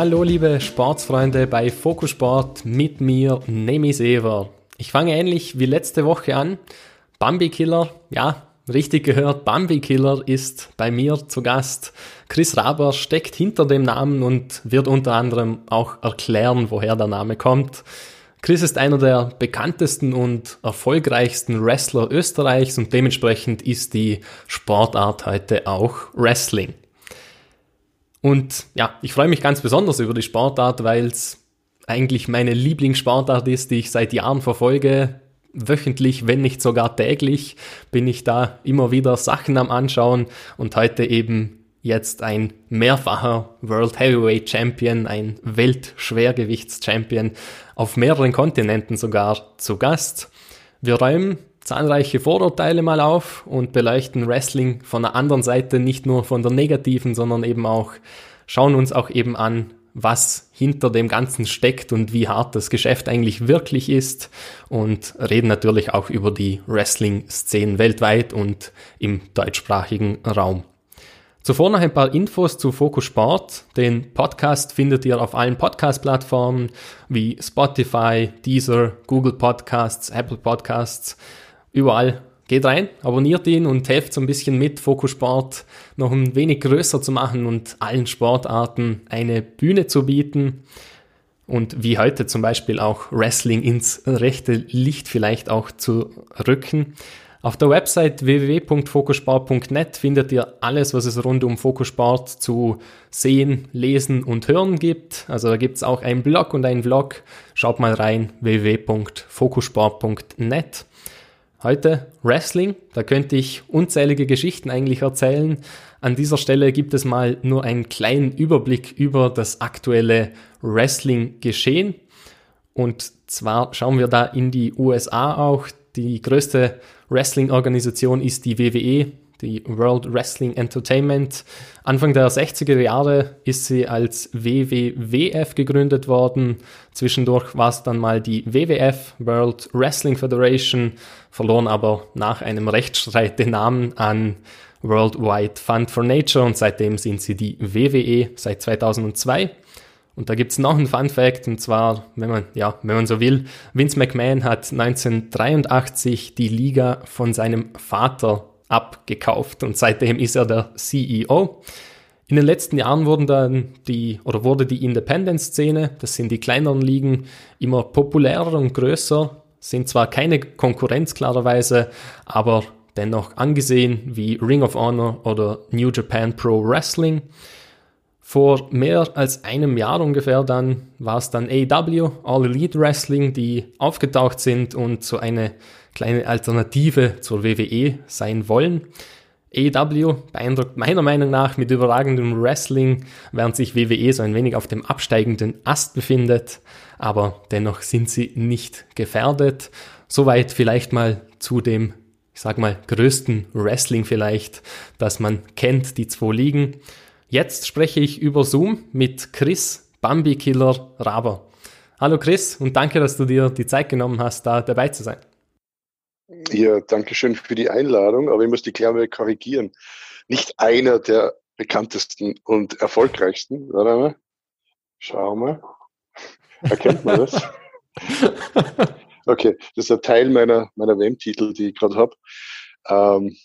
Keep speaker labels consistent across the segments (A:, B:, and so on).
A: Hallo liebe Sportsfreunde bei Fokusport mit mir, Nemi Sever. Ich fange ähnlich wie letzte Woche an. Bambi Killer, ja, richtig gehört, Bambi Killer ist bei mir zu Gast. Chris Raber steckt hinter dem Namen und wird unter anderem auch erklären, woher der Name kommt. Chris ist einer der bekanntesten und erfolgreichsten Wrestler Österreichs und dementsprechend ist die Sportart heute auch Wrestling. Und ja, ich freue mich ganz besonders über die Sportart, weil es eigentlich meine Lieblingssportart ist, die ich seit Jahren verfolge. Wöchentlich, wenn nicht sogar täglich, bin ich da immer wieder Sachen am Anschauen und heute eben jetzt ein mehrfacher World Heavyweight Champion, ein Weltschwergewichts-Champion auf mehreren Kontinenten sogar zu Gast. Wir räumen zahlreiche Vorurteile mal auf und beleuchten Wrestling von der anderen Seite, nicht nur von der negativen, sondern eben auch schauen uns auch eben an, was hinter dem Ganzen steckt und wie hart das Geschäft eigentlich wirklich ist und reden natürlich auch über die Wrestling-Szenen weltweit und im deutschsprachigen Raum. Zuvor noch ein paar Infos zu Focus Sport. Den Podcast findet ihr auf allen Podcast-Plattformen wie Spotify, Deezer, Google Podcasts, Apple Podcasts, überall. Geht rein, abonniert ihn und helft so ein bisschen mit, Focus Sport noch ein wenig größer zu machen und allen Sportarten eine Bühne zu bieten. Und wie heute zum Beispiel auch Wrestling ins rechte Licht vielleicht auch zu rücken. Auf der Website www.fokussport.net findet ihr alles, was es rund um Fokussport zu sehen, lesen und hören gibt. Also da gibt es auch einen Blog und einen Vlog. Schaut mal rein, www.fokussport.net. Heute Wrestling, da könnte ich unzählige Geschichten eigentlich erzählen. An dieser Stelle gibt es mal nur einen kleinen Überblick über das aktuelle Wrestling-Geschehen. Und zwar schauen wir da in die USA auch. Die größte Wrestling-Organisation ist die WWE, die World Wrestling Entertainment. Anfang der 60er Jahre ist sie als WWWF gegründet worden. Zwischendurch war es dann mal die WWF, World Wrestling Federation, verloren aber nach einem Rechtsstreit den Namen an Worldwide Fund for Nature und seitdem sind sie die WWE seit 2002. Und da gibt's noch einen Fun Fact, und zwar, wenn man, ja, wenn man so will, Vince McMahon hat 1983 die Liga von seinem Vater abgekauft und seitdem ist er der CEO. In den letzten Jahren wurden dann die, oder wurde die Independent-Szene, das sind die kleineren Ligen, immer populärer und größer, sind zwar keine Konkurrenz klarerweise, aber dennoch angesehen wie Ring of Honor oder New Japan Pro Wrestling. Vor mehr als einem Jahr ungefähr dann war es dann AEW, All Elite Wrestling, die aufgetaucht sind und so eine kleine Alternative zur WWE sein wollen. AEW beeindruckt meiner Meinung nach mit überragendem Wrestling, während sich WWE so ein wenig auf dem absteigenden Ast befindet, aber dennoch sind sie nicht gefährdet. Soweit vielleicht mal zu dem, ich sag mal, größten Wrestling vielleicht, das man kennt, die zwei Ligen. Jetzt spreche ich über Zoom mit Chris Bambi Killer Raber. Hallo Chris und danke, dass du dir die Zeit genommen hast, da dabei zu sein.
B: Ja, danke schön für die Einladung, aber ich muss die Klammer korrigieren. Nicht einer der bekanntesten und erfolgreichsten, warte mal. Schau mal. Erkennt man das? Okay, das ist ein Teil meiner, meiner WM-Titel, die ich gerade habe. Ähm,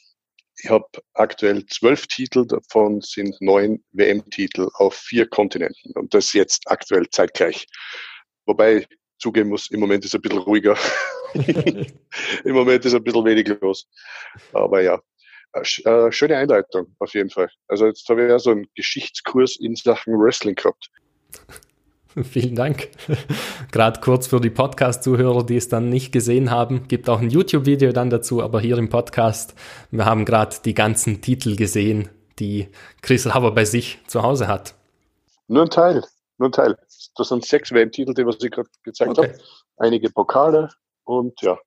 B: ich habe aktuell zwölf Titel, davon sind neun WM-Titel auf vier Kontinenten und das jetzt aktuell zeitgleich. Wobei zugeben muss, im Moment ist es ein bisschen ruhiger. Im Moment ist ein bisschen wenig los. Aber ja, äh, schöne Einleitung auf jeden Fall. Also jetzt habe ich ja so einen Geschichtskurs in Sachen Wrestling gehabt.
A: Vielen Dank. Gerade kurz für die Podcast-Zuhörer, die es dann nicht gesehen haben, gibt auch ein YouTube-Video dann dazu, aber hier im Podcast, wir haben gerade die ganzen Titel gesehen, die Chris Haber bei sich zu Hause hat.
B: Nur ein Teil, nur ein Teil. Das sind sechs WM-Titel, die was ich gerade gezeigt okay. habe. Einige Pokale und ja,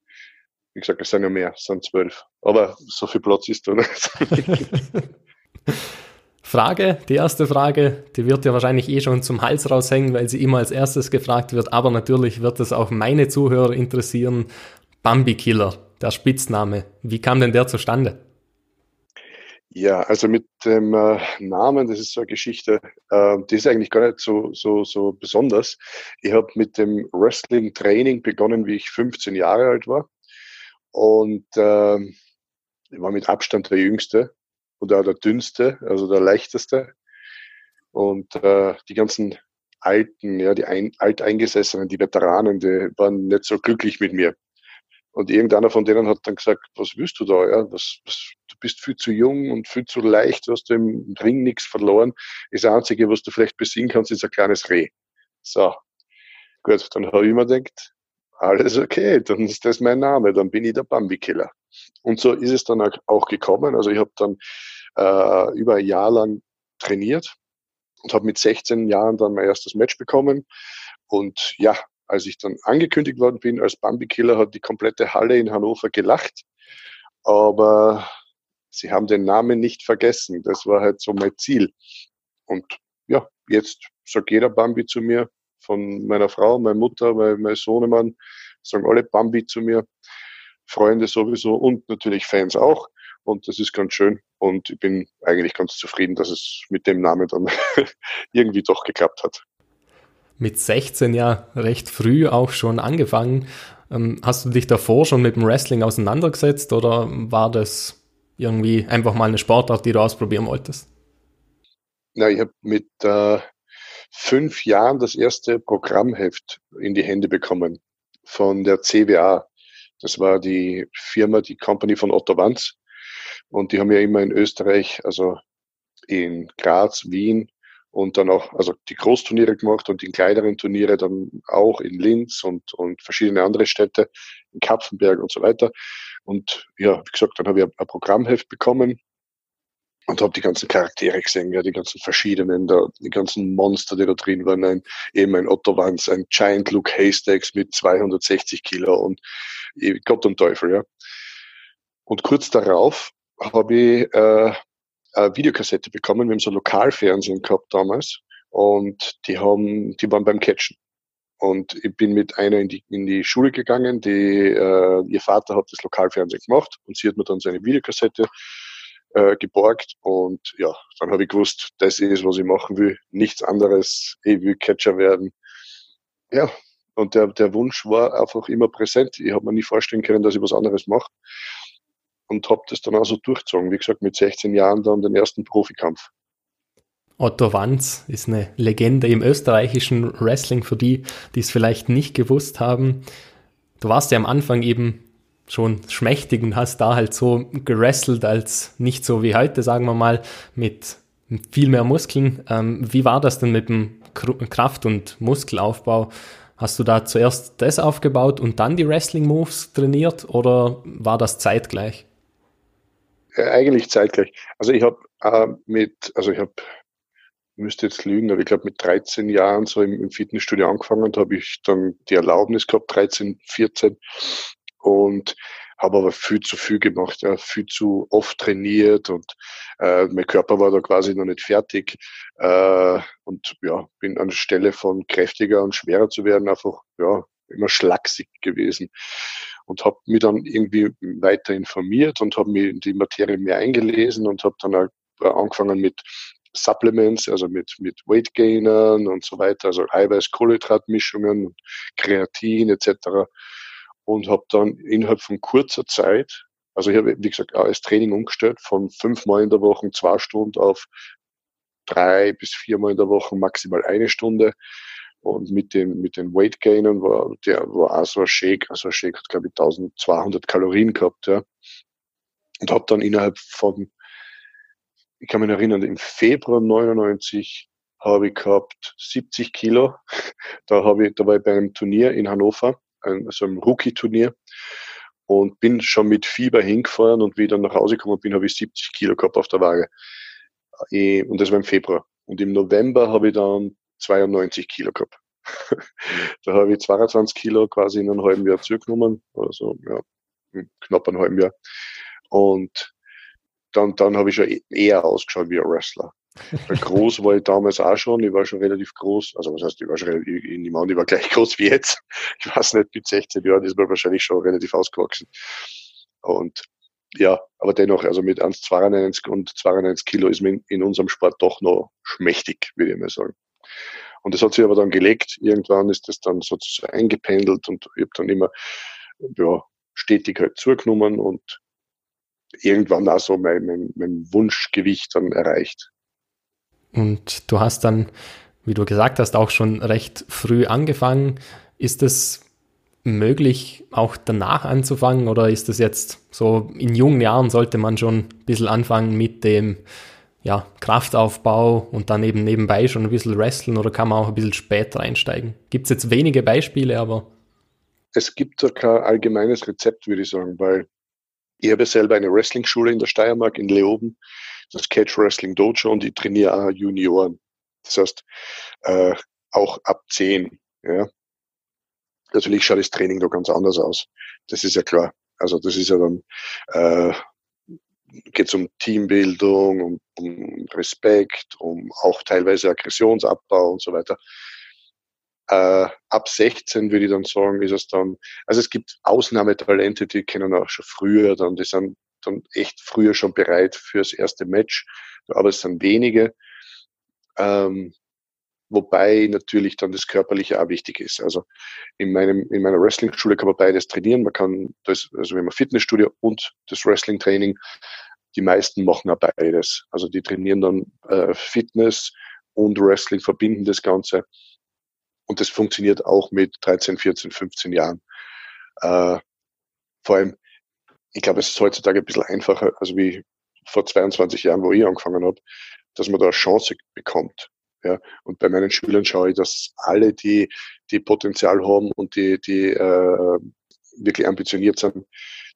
B: wie gesagt, es sind ja mehr, es sind zwölf. Aber so viel Platz ist da nicht.
A: Frage, die erste Frage, die wird ja wahrscheinlich eh schon zum Hals raushängen, weil sie immer als erstes gefragt wird, aber natürlich wird es auch meine Zuhörer interessieren. Bambi Killer, der Spitzname, wie kam denn der zustande?
B: Ja, also mit dem äh, Namen, das ist so eine Geschichte, äh, die ist eigentlich gar nicht so, so, so besonders. Ich habe mit dem Wrestling-Training begonnen, wie ich 15 Jahre alt war. Und äh, ich war mit Abstand der Jüngste und auch der Dünnste, also der Leichteste. Und äh, die ganzen Alten, ja, die ein, Alteingesessenen, die Veteranen, die waren nicht so glücklich mit mir. Und irgendeiner von denen hat dann gesagt, was willst du da? Ja? Was, was, du bist viel zu jung und viel zu leicht, du hast im Ring nichts verloren. Das Einzige, was du vielleicht besiegen kannst, ist ein kleines Reh. So, gut, dann habe ich mir gedacht, alles okay, dann ist das mein Name, dann bin ich der Bambi-Killer. Und so ist es dann auch gekommen. Also ich habe dann äh, über ein Jahr lang trainiert und habe mit 16 Jahren dann mein erstes Match bekommen. Und ja, als ich dann angekündigt worden bin als Bambi-Killer, hat die komplette Halle in Hannover gelacht. Aber sie haben den Namen nicht vergessen. Das war halt so mein Ziel. Und ja, jetzt sagt jeder Bambi zu mir, von meiner Frau, meiner Mutter, mein, mein Sohnemann, sagen alle Bambi zu mir. Freunde sowieso und natürlich Fans auch. Und das ist ganz schön. Und ich bin eigentlich ganz zufrieden, dass es mit dem Namen dann irgendwie doch geklappt hat
A: mit 16 ja recht früh auch schon angefangen. Ähm, hast du dich davor schon mit dem Wrestling auseinandergesetzt oder war das irgendwie einfach mal eine Sportart, die du ausprobieren wolltest?
B: Ja, ich habe mit äh, fünf Jahren das erste Programmheft in die Hände bekommen von der CWA. Das war die Firma, die Company von Otto Wanz. Und die haben ja immer in Österreich, also in Graz, Wien und dann auch, also die Großturniere gemacht und die kleineren Turniere dann auch in Linz und, und verschiedene andere Städte, in Kapfenberg und so weiter. Und ja, wie gesagt, dann habe ich ein Programmheft bekommen und habe die ganzen Charaktere gesehen, ja, die ganzen verschiedenen, da, die ganzen Monster, die da drin waren, ein, eben ein Otto Wanz, ein Giant Luke Haystacks mit 260 Kilo und Gott und Teufel, ja. Und kurz darauf habe ich äh, eine Videokassette bekommen. Wir haben so Lokalfernsehen gehabt damals und die haben, die waren beim Catchen. Und ich bin mit einer in die, in die Schule gegangen, die, äh, ihr Vater hat das Lokalfernsehen gemacht und sie hat mir dann seine Videokassette äh, geborgt und ja, dann habe ich gewusst, das ist, was ich machen will, nichts anderes, ich will Catcher werden. Ja, und der, der Wunsch war einfach immer präsent. Ich habe mir nie vorstellen können, dass ich was anderes mache und habe das dann also durchgezogen. Wie gesagt, mit 16 Jahren dann den ersten Profikampf.
A: Otto Wanz ist eine Legende im österreichischen Wrestling für die, die es vielleicht nicht gewusst haben. Du warst ja am Anfang eben schon schmächtig und hast da halt so gerasselt als nicht so wie heute, sagen wir mal, mit viel mehr Muskeln. Ähm, wie war das denn mit dem Kraft- und Muskelaufbau? Hast du da zuerst das aufgebaut und dann die Wrestling-Moves trainiert oder war das zeitgleich?
B: Äh, eigentlich zeitgleich. Also ich habe äh, mit, also ich habe, müsste jetzt lügen, aber ich glaube mit 13 Jahren so im, im Fitnessstudio angefangen und habe ich dann die Erlaubnis gehabt, 13, 14 und habe aber viel zu viel gemacht, ja, viel zu oft trainiert und äh, mein Körper war da quasi noch nicht fertig äh, und ja, bin an der Stelle von kräftiger und schwerer zu werden einfach ja immer schlaksig gewesen und habe mich dann irgendwie weiter informiert und habe mich in die Materie mehr eingelesen und habe dann auch angefangen mit Supplements, also mit, mit Weight Gainern und so weiter, also Eiweiß-Kohlenhydratmischungen, Kreatin etc. Und habe dann innerhalb von kurzer Zeit, also ich habe, wie gesagt, auch das Training umgestellt, von fünfmal in der Woche zwei Stunden auf drei bis viermal in der Woche maximal eine Stunde und mit den, mit den Weight Gainern war, der war auch so ein Shake, also ein Shake hat glaube ich 1200 Kalorien gehabt, ja. Und habe dann innerhalb von, ich kann mich erinnern, im Februar 99 habe ich gehabt 70 Kilo. Da habe ich, da war ich bei einem Turnier in Hannover, also einem Rookie-Turnier und bin schon mit Fieber hingefahren und wie ich dann nach Hause gekommen bin, habe ich 70 Kilo gehabt auf der Waage. Eh, und das war im Februar. Und im November habe ich dann 92 Kilo gehabt. da habe ich 22 Kilo quasi in einem halben Jahr zugenommen, also ja, knapp einem halben Jahr. Und dann, dann habe ich schon e-, eher ausgeschaut wie ein Wrestler. groß war ich damals auch schon, ich war schon relativ groß, also was heißt, ich war schon relativ, ich nehme an, ich war gleich groß wie jetzt. Ich weiß nicht, mit 16 Jahren ist man wahrscheinlich schon relativ ausgewachsen. Und ja, aber dennoch, also mit 1,92 und 92 Kilo ist man in unserem Sport doch noch schmächtig, würde ich mal sagen. Und das hat sich aber dann gelegt. Irgendwann ist das dann sozusagen eingependelt und ich habe dann immer ja, stetig halt zugenommen und irgendwann auch so mein, mein, mein Wunschgewicht dann erreicht.
A: Und du hast dann, wie du gesagt hast, auch schon recht früh angefangen. Ist es möglich, auch danach anzufangen oder ist das jetzt so in jungen Jahren sollte man schon ein bisschen anfangen mit dem ja, Kraftaufbau und dann eben nebenbei schon ein bisschen wrestlen oder kann man auch ein bisschen später einsteigen? Gibt es jetzt wenige Beispiele, aber.
B: Es gibt da kein allgemeines Rezept, würde ich sagen, weil ich habe selber eine Wrestling-Schule in der Steiermark in Leoben, das Catch Wrestling Dojo und ich trainiere auch Junioren. Das heißt, äh, auch ab zehn. Ja. Natürlich schaut das Training da ganz anders aus. Das ist ja klar. Also das ist ja dann, äh, geht um Teambildung, um, um Respekt, um auch teilweise Aggressionsabbau und so weiter. Äh, ab 16 würde ich dann sagen, ist es dann, also es gibt Ausnahmetalente, die kennen auch schon früher, dann, die sind dann echt früher schon bereit fürs erste Match, aber es sind wenige. Ähm, wobei natürlich dann das Körperliche auch wichtig ist. Also in meinem, in meiner Wrestling-Schule kann man beides trainieren. Man kann das, also wenn man Fitnessstudio und das Wrestling-Training, die meisten machen auch beides. Also die trainieren dann äh, Fitness und Wrestling, verbinden das Ganze. Und das funktioniert auch mit 13, 14, 15 Jahren. Äh, vor allem, ich glaube, es ist heutzutage ein bisschen einfacher, also wie vor 22 Jahren, wo ich angefangen habe, dass man da eine Chance bekommt. Ja, und bei meinen Schülern schaue ich, dass alle, die, die Potenzial haben und die, die äh, wirklich ambitioniert sind,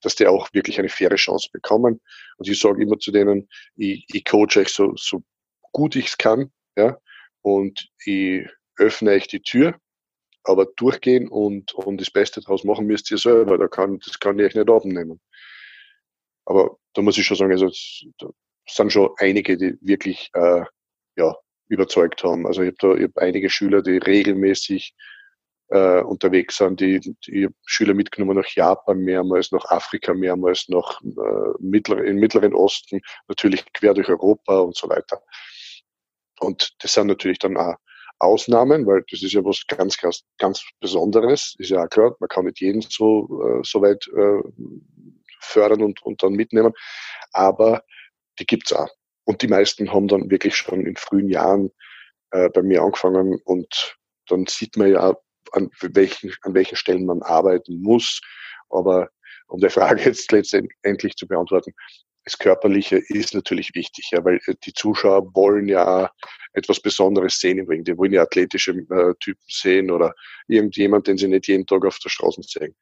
B: dass die auch wirklich eine faire Chance bekommen. Und ich sage immer zu denen, ich, ich coache euch so, so gut ich es kann, ja, und ich öffne euch die Tür, aber durchgehen und, und das Beste daraus machen müsst ihr selber. Da kann, das kann ich euch nicht abnehmen. Aber da muss ich schon sagen, also es sind schon einige, die wirklich äh, ja, überzeugt haben. Also ich habe hab einige Schüler, die regelmäßig äh, unterwegs sind, die, die Schüler mitgenommen nach Japan mehrmals, nach Afrika mehrmals, nach äh, mittler, im Mittleren Osten, natürlich quer durch Europa und so weiter. Und das sind natürlich dann auch Ausnahmen, weil das ist ja was ganz, ganz, ganz Besonderes. Ist ja auch klar, man kann nicht jeden so, äh, so weit äh, fördern und, und dann mitnehmen. Aber die gibt's auch. Und die meisten haben dann wirklich schon in frühen Jahren äh, bei mir angefangen und dann sieht man ja, an welchen, an welchen Stellen man arbeiten muss. Aber um die Frage jetzt letztendlich zu beantworten, das Körperliche ist natürlich wichtig, ja, weil äh, die Zuschauer wollen ja etwas Besonderes sehen im Ring. Die wollen ja athletische äh, Typen sehen oder irgendjemand, den sie nicht jeden Tag auf der Straße sehen.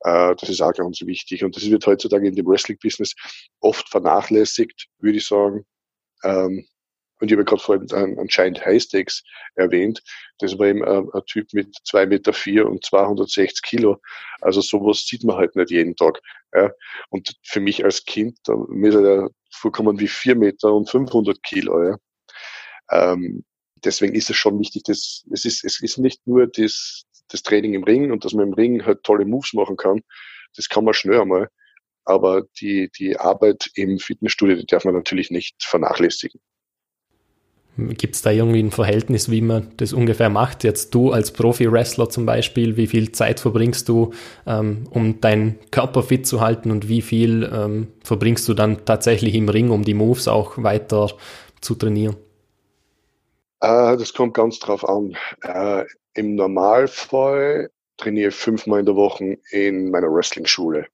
B: Äh, das ist auch ganz wichtig. Und das wird heutzutage in dem Wrestling-Business oft vernachlässigt, würde ich sagen. Ähm, und ich habe gerade vorhin einen, anscheinend Highstakes erwähnt. Das war eben ein, ein Typ mit zwei Meter vier und 260 Kilo. Also sowas sieht man halt nicht jeden Tag. Ja. Und für mich als Kind, da mir ist er vorkommen wie vier Meter und 500 Kilo. Ja. Ähm, deswegen ist es schon wichtig, dass es ist, es ist nicht nur das, das Training im Ring und dass man im Ring halt tolle Moves machen kann. Das kann man schnell einmal. Aber die, die Arbeit im Fitnessstudio, die darf man natürlich nicht vernachlässigen.
A: Gibt es da irgendwie ein Verhältnis, wie man das ungefähr macht? Jetzt du als Profi-Wrestler zum Beispiel, wie viel Zeit verbringst du, ähm, um deinen Körper fit zu halten und wie viel ähm, verbringst du dann tatsächlich im Ring, um die Moves auch weiter zu trainieren?
B: Äh, das kommt ganz drauf an. Äh, Im Normalfall trainiere ich fünfmal in der Woche in meiner Wrestling-Schule.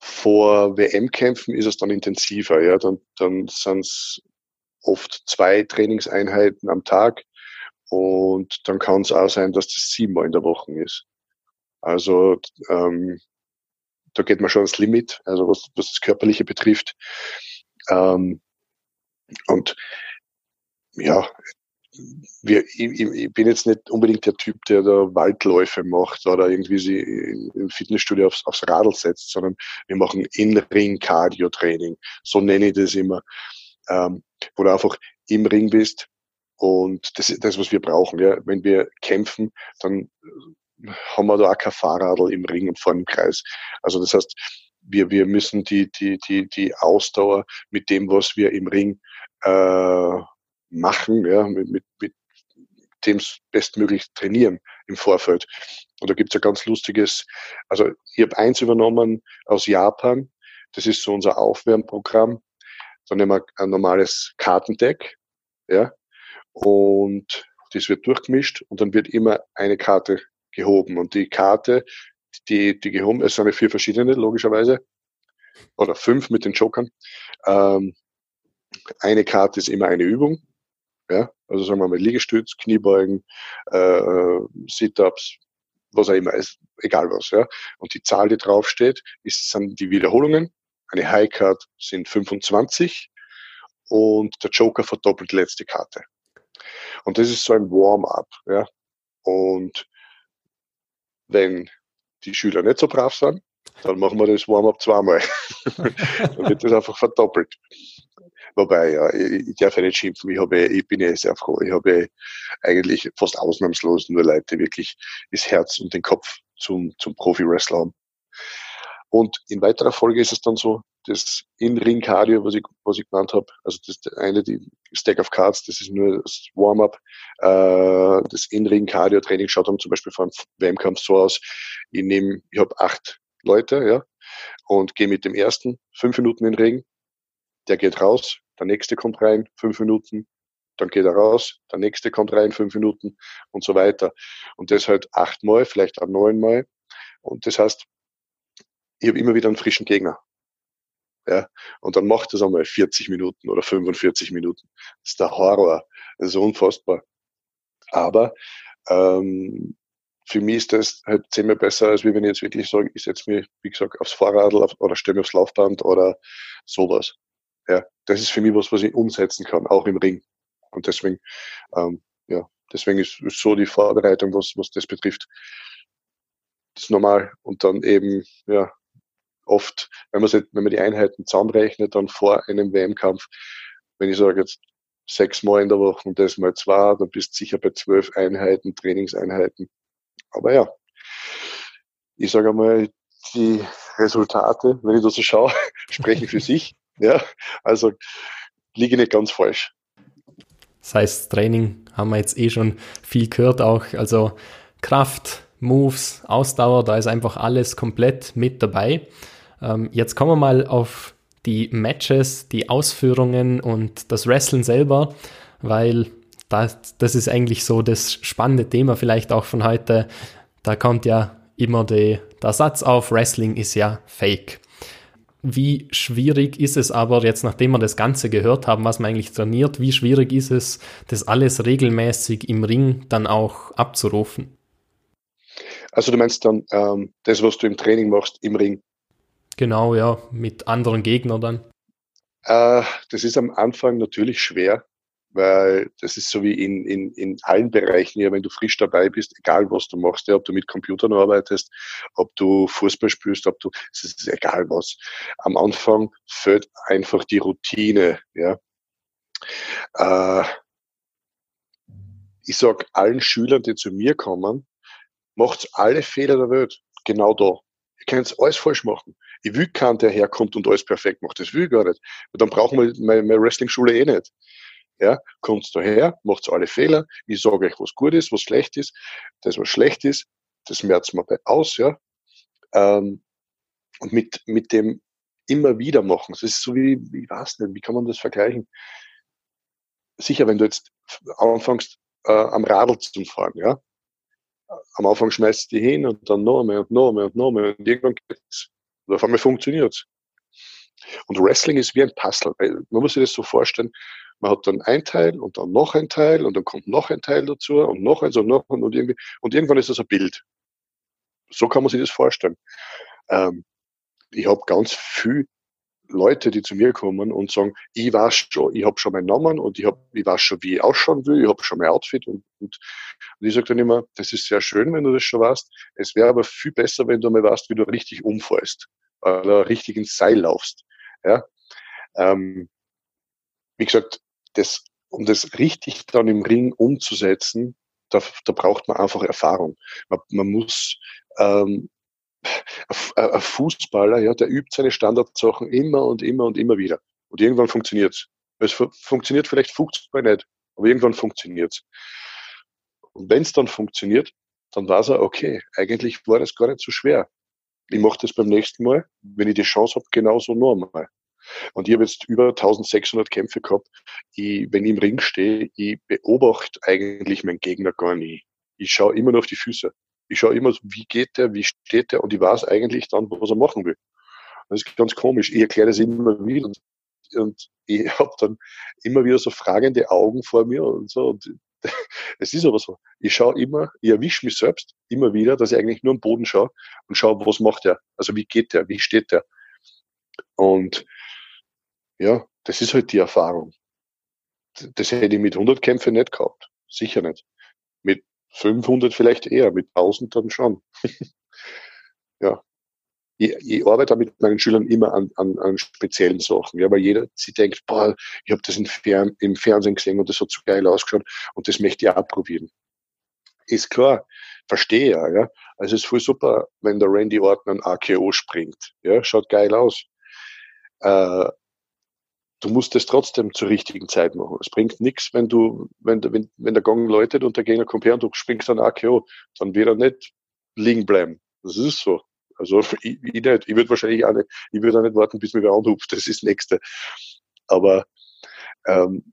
B: Vor WM-Kämpfen ist es dann intensiver, ja. Dann, dann sind es oft zwei Trainingseinheiten am Tag und dann kann es auch sein, dass das siebenmal in der Woche ist. Also ähm, da geht man schon ans Limit, also was, was das Körperliche betrifft. Ähm, und ja, wir, ich, ich, bin jetzt nicht unbedingt der Typ, der da Waldläufe macht oder irgendwie sie im Fitnessstudio aufs, aufs Radl setzt, sondern wir machen In-Ring-Cardio-Training. So nenne ich das immer ähm, wo du einfach im Ring bist. Und das ist das, was wir brauchen. Ja. Wenn wir kämpfen, dann haben wir da auch kein Fahrradl im Ring und vor dem Kreis. Also das heißt, wir, wir müssen die, die, die, die Ausdauer mit dem, was wir im Ring äh, machen, ja, mit, mit, mit dem bestmöglich trainieren im Vorfeld. Und da gibt's ein ganz lustiges, also ich habe eins übernommen aus Japan, das ist so unser Aufwärmprogramm. Da nehmen wir ein normales Kartendeck, ja, und das wird durchgemischt und dann wird immer eine Karte gehoben. Und die Karte, die, die gehoben, es sind vier verschiedene, logischerweise, oder fünf mit den Jokern. Ähm, eine Karte ist immer eine Übung. Ja, also sagen wir mal Liegestütz, Kniebeugen, äh, Sit-ups, was auch immer, ist egal was. Ja. Und die Zahl, die draufsteht, ist, sind die Wiederholungen. Eine High Card sind 25 und der Joker verdoppelt die letzte Karte. Und das ist so ein Warm-up. Ja. Und wenn die Schüler nicht so brav sind, dann machen wir das Warm-up zweimal. dann wird das einfach verdoppelt. Wobei, ja, ich, ich darf ja nicht schimpfen. Ich, habe, ich bin ja sehr froh. Ich habe eigentlich fast ausnahmslos nur Leute, wirklich das Herz und den Kopf zum, zum Profi-Wrestler haben. Und in weiterer Folge ist es dann so, das In-Ring-Cardio, was ich, was ich genannt habe, also das eine, die Stack of Cards, das ist nur das Warm-up. Äh, das In-Ring-Cardio-Training schaut dann zum Beispiel vor einem WM-Kampf so aus, ich nehme, ich habe acht Leute, ja, und gehe mit dem ersten fünf Minuten in den Ring, der geht raus, der nächste kommt rein, fünf Minuten, dann geht er raus, der nächste kommt rein, fünf Minuten und so weiter. Und das halt achtmal, vielleicht auch neunmal. Und das heißt, ich habe immer wieder einen frischen Gegner. Ja, und dann macht das einmal 40 Minuten oder 45 Minuten. Das ist der Horror. Das ist unfassbar. Aber ähm, für mich ist das halt zehnmal besser, als wenn ich jetzt wirklich sage, ich setze mich, wie gesagt, aufs Fahrrad oder stelle mich aufs Laufband oder sowas. Ja, das ist für mich was, was ich umsetzen kann, auch im Ring. Und deswegen, ähm, ja, deswegen ist, ist so die Vorbereitung, was, was das betrifft, das ist normal. Und dann eben, ja, oft, wenn man, wenn man die Einheiten zusammenrechnet, dann vor einem WM-Kampf, wenn ich sage jetzt sechsmal in der Woche und das mal zwei, dann bist du sicher bei zwölf Einheiten, Trainingseinheiten. Aber ja, ich sage einmal, die Resultate, wenn ich da so schaue, sprechen für sich. Ja, also liege nicht ganz falsch.
A: Das heißt, Training haben wir jetzt eh schon viel gehört, auch also Kraft, Moves, Ausdauer, da ist einfach alles komplett mit dabei. Ähm, jetzt kommen wir mal auf die Matches, die Ausführungen und das Wrestling selber, weil das, das ist eigentlich so das spannende Thema vielleicht auch von heute. Da kommt ja immer die, der Satz auf, Wrestling ist ja fake. Wie schwierig ist es aber jetzt, nachdem wir das Ganze gehört haben, was man eigentlich trainiert, wie schwierig ist es, das alles regelmäßig im Ring dann auch abzurufen?
B: Also du meinst dann ähm, das, was du im Training machst, im Ring?
A: Genau, ja, mit anderen Gegnern dann.
B: Äh, das ist am Anfang natürlich schwer, weil das ist so wie in, in, in allen Bereichen, ja, wenn du frisch dabei bist, egal was du machst, ja, ob du mit Computern arbeitest, ob du Fußball spielst, ob du, es ist egal was. Am Anfang fällt einfach die Routine, ja. Äh, ich sag allen Schülern, die zu mir kommen, macht alle Fehler der Welt, genau da. Ihr könnt alles falsch machen. Ich will keinen, der herkommt und alles perfekt macht. Das will ich gar nicht. Dann brauchen wir meine Wrestling-Schule eh nicht. Ja, kommt daher, macht alle Fehler, ich sage euch, was gut ist, was schlecht ist. Das, was schlecht ist, das merzen wir bei aus, ja. Ähm, und mit, mit dem immer wieder machen. Das ist so wie, ich weiß nicht, wie kann man das vergleichen? Sicher, wenn du jetzt anfängst, äh, am Radl zu fahren, ja. Am Anfang schmeißt du die hin und dann noch mehr und noch mehr und noch mehr und irgendwann geht's. Und auf einmal funktioniert's. Und Wrestling ist wie ein Puzzle. Man muss sich das so vorstellen, man hat dann ein Teil und dann noch ein Teil und dann kommt noch ein Teil dazu und noch eins und noch ein und irgendwie, und irgendwann ist das ein Bild. So kann man sich das vorstellen. Ähm, ich habe ganz viel Leute, die zu mir kommen und sagen, ich weiß schon, ich habe schon meinen Namen und ich, hab, ich weiß schon, wie ich ausschauen will, ich habe schon mein Outfit und, und, und ich sage dann immer, das ist sehr schön, wenn du das schon weißt. Es wäre aber viel besser, wenn du mal weißt, wie du richtig umfällst, oder richtig ins Seil laufst. Ja? Ähm, wie gesagt, das, um das richtig dann im Ring umzusetzen, da, da braucht man einfach Erfahrung. Man, man muss ähm, ein Fußballer, ja, der übt seine Standardsachen immer und immer und immer wieder. Und irgendwann funktioniert's. Es funktioniert vielleicht Fußball nicht, aber irgendwann funktioniert's. Und wenn es dann funktioniert, dann weiß er, okay, eigentlich war das gar nicht so schwer. Ich mache das beim nächsten Mal, wenn ich die Chance habe, genauso normal. Und ich habe jetzt über 1600 Kämpfe gehabt. Ich, wenn ich im Ring stehe, ich beobachte eigentlich meinen Gegner gar nie. Ich schaue immer nur auf die Füße. Ich schaue immer, wie geht der, wie steht der und ich weiß eigentlich dann, was er machen will. Das ist ganz komisch. Ich erkläre das immer wieder und, und ich habe dann immer wieder so fragende Augen vor mir und so. Und es ist aber so. Ich schaue immer, ich erwische mich selbst immer wieder, dass ich eigentlich nur am Boden schaue und schaue, was macht er? Also wie geht der? Wie steht der? Und ja, das ist halt die Erfahrung. Das hätte ich mit 100 Kämpfen nicht gehabt. Sicher nicht. Mit 500 vielleicht eher, mit 1000 dann schon. ja. Ich, ich, arbeite mit meinen Schülern immer an, an, an speziellen Sachen, ja, weil jeder sie denkt, boah, ich habe das im, Fern, im Fernsehen gesehen und das hat so geil ausgeschaut und das möchte ich auch probieren. Ist klar, verstehe ja, ja. Also es ist voll super, wenn der Randy Orton ein AKO springt, ja, schaut geil aus. Äh, du musst es trotzdem zur richtigen Zeit machen. Es bringt nichts, wenn du, wenn, wenn, wenn der Gang läutet und der Gegner kommt her und du springst dann AKO, dann wird er nicht liegen bleiben. Das ist so. Also ich, ich nicht. Ich würde wahrscheinlich auch nicht, ich würde auch nicht warten, bis mir wer anruft. Das ist das Nächste. Aber ähm,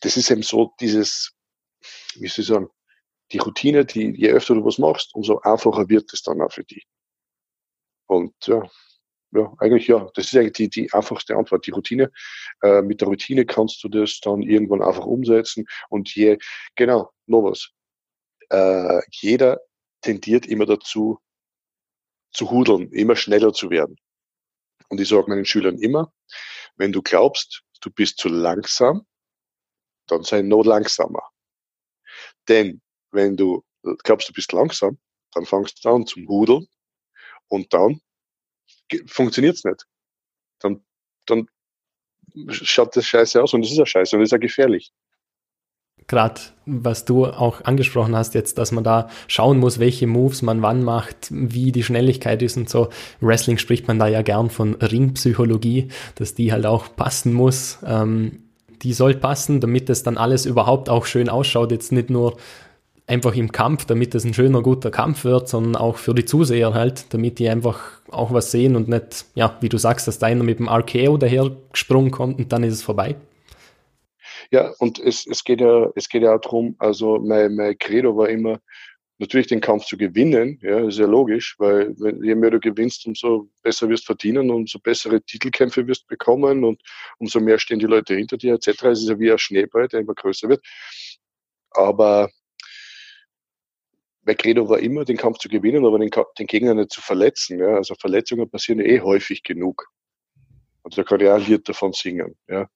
B: das ist eben so dieses, wie soll ich sagen, die Routine, die, je öfter du was machst, umso einfacher wird es dann auch für dich. Und ja, ja, eigentlich ja. Das ist eigentlich die, die einfachste Antwort. Die Routine. Äh, mit der Routine kannst du das dann irgendwann einfach umsetzen. Und je, genau, noch was. Äh, jeder tendiert immer dazu, zu hudeln, immer schneller zu werden. Und ich sage meinen Schülern immer, wenn du glaubst, du bist zu langsam, dann sei noch langsamer. Denn wenn du glaubst, du bist langsam, dann fangst du an zum Hudeln und dann funktioniert es nicht. Dann, dann schaut das scheiße aus und es ist ja scheiße und es ist ja gefährlich.
A: Gerade was du auch angesprochen hast jetzt, dass man da schauen muss, welche Moves man wann macht, wie die Schnelligkeit ist und so. Wrestling spricht man da ja gern von Ringpsychologie, dass die halt auch passen muss. Ähm, die soll passen, damit es dann alles überhaupt auch schön ausschaut. Jetzt nicht nur einfach im Kampf, damit es ein schöner, guter Kampf wird, sondern auch für die Zuseher halt, damit die einfach auch was sehen und nicht, ja, wie du sagst, dass da einer mit dem RKO daher gesprungen kommt und dann ist es vorbei.
B: Ja, und es, es geht ja, es geht ja auch darum, also mein, mein Credo war immer, natürlich den Kampf zu gewinnen, ja, ist ja logisch, weil je mehr du gewinnst, umso besser wirst verdienen, umso bessere Titelkämpfe wirst bekommen und umso mehr stehen die Leute hinter dir, etc. Es ist ja wie ein Schneeball, der immer größer wird. Aber mein Credo war immer, den Kampf zu gewinnen, aber den, den Gegner nicht zu verletzen. Ja. Also Verletzungen passieren eh häufig genug. Und da kann ich auch ein Lied davon singen. Ja.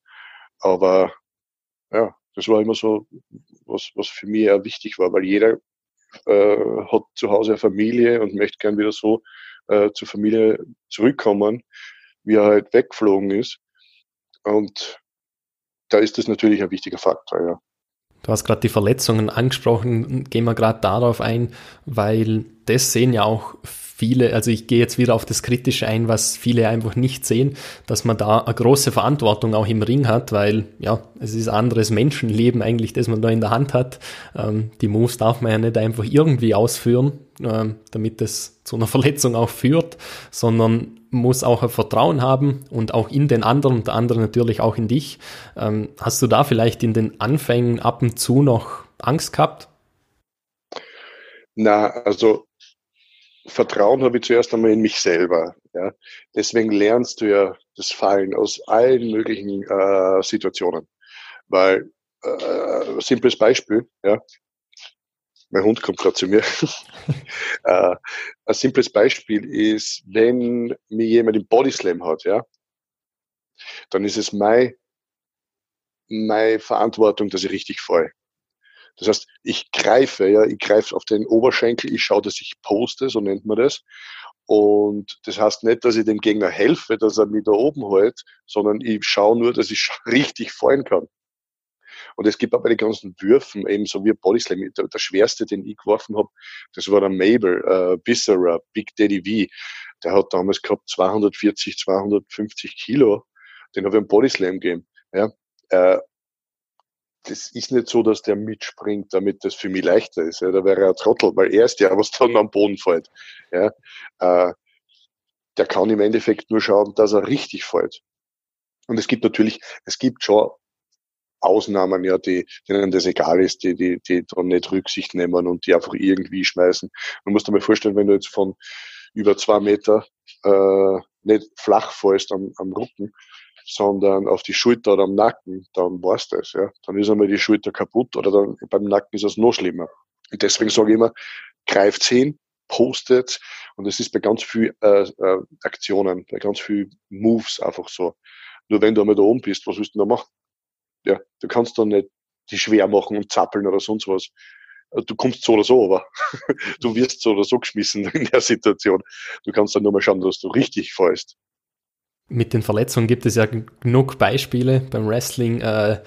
B: Aber ja, das war immer so, was, was für mich auch wichtig war, weil jeder äh, hat zu Hause eine Familie und möchte gern wieder so äh, zur Familie zurückkommen, wie er halt weggeflogen ist. Und da ist das natürlich ein wichtiger Faktor, ja.
A: Du hast gerade die Verletzungen angesprochen, gehen wir gerade darauf ein, weil das sehen ja auch viele, also ich gehe jetzt wieder auf das Kritische ein, was viele einfach nicht sehen, dass man da eine große Verantwortung auch im Ring hat, weil ja, es ist anderes Menschenleben eigentlich, das man da in der Hand hat. Ähm, die Moves darf man ja nicht einfach irgendwie ausführen, ähm, damit es zu einer Verletzung auch führt, sondern muss auch ein Vertrauen haben und auch in den anderen, der andere natürlich auch in dich. Ähm, hast du da vielleicht in den Anfängen ab und zu noch Angst gehabt?
B: Na, also Vertrauen habe ich zuerst einmal in mich selber. Ja. Deswegen lernst du ja das Fallen aus allen möglichen äh, Situationen. Weil, äh, simples Beispiel, ja, mein Hund kommt gerade zu mir. äh, ein simples Beispiel ist, wenn mir jemand im Bodyslam hat, ja, dann ist es meine, meine Verantwortung, dass ich richtig falle. Das heißt, ich greife, ja, ich greife auf den Oberschenkel, ich schaue, dass ich poste, so nennt man das. Und das heißt nicht, dass ich dem Gegner helfe, dass er mich da oben hält, sondern ich schaue nur, dass ich richtig fallen kann. Und es gibt auch bei den ganzen Würfen, eben so wie Bodyslam, der, der schwerste, den ich geworfen habe, das war der Mabel, äh, Bissera, Big Daddy V. Der hat damals gehabt 240, 250 Kilo. Den habe ich im Bodyslam gegeben. Ja, äh, das ist nicht so, dass der mitspringt, damit das für mich leichter ist. Ja, da wäre er ein Trottel, weil er ist der, was dann am Boden fällt. Ja, äh, der kann im Endeffekt nur schauen, dass er richtig fällt. Und es gibt natürlich, es gibt schon Ausnahmen, ja, die, denen das egal ist, die, die, die dann nicht Rücksicht nehmen und die einfach irgendwie schmeißen. Man muss dir mal vorstellen, wenn du jetzt von über zwei Meter äh, nicht flach fällst am, am Rücken, sondern auf die Schulter oder am Nacken, dann war's das, ja. Dann ist einmal die Schulter kaputt oder dann beim Nacken ist es noch schlimmer. Und deswegen sage ich immer, greift hin, postet und es ist bei ganz viel äh, äh, Aktionen, bei ganz viel Moves einfach so. Nur wenn du einmal da oben bist, was willst du da machen? Ja, du kannst dann nicht die schwer machen und zappeln oder sonst was. Du kommst so oder so, aber du wirst so oder so geschmissen in der Situation. Du kannst dann nur mal schauen, dass du richtig fällst
A: mit den Verletzungen gibt es ja genug Beispiele beim Wrestling. Äh,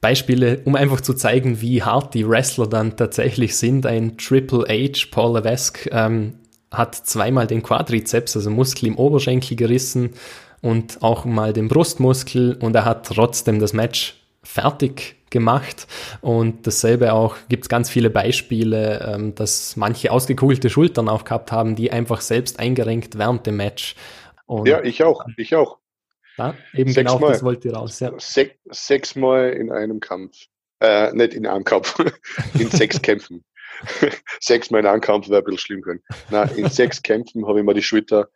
A: Beispiele, um einfach zu zeigen, wie hart die Wrestler dann tatsächlich sind. Ein Triple H, Paul Levesque, ähm, hat zweimal den Quadrizeps, also Muskel im Oberschenkel gerissen und auch mal den Brustmuskel und er hat trotzdem das Match fertig gemacht und dasselbe auch gibt es ganz viele Beispiele, ähm, dass manche ausgekugelte Schultern auch gehabt haben, die einfach selbst eingerenkt während dem Match
B: und ja, ich auch, ich auch.
A: Ja, eben sechs genau Mal. das wollte ihr raus. Ja.
B: Sech, sechsmal in einem Kampf. Äh, nicht in einem Kampf, in sechs Kämpfen. sechsmal in einem Kampf wäre ein bisschen schlimm können. Nein, in sechs Kämpfen habe ich mir die Schulter,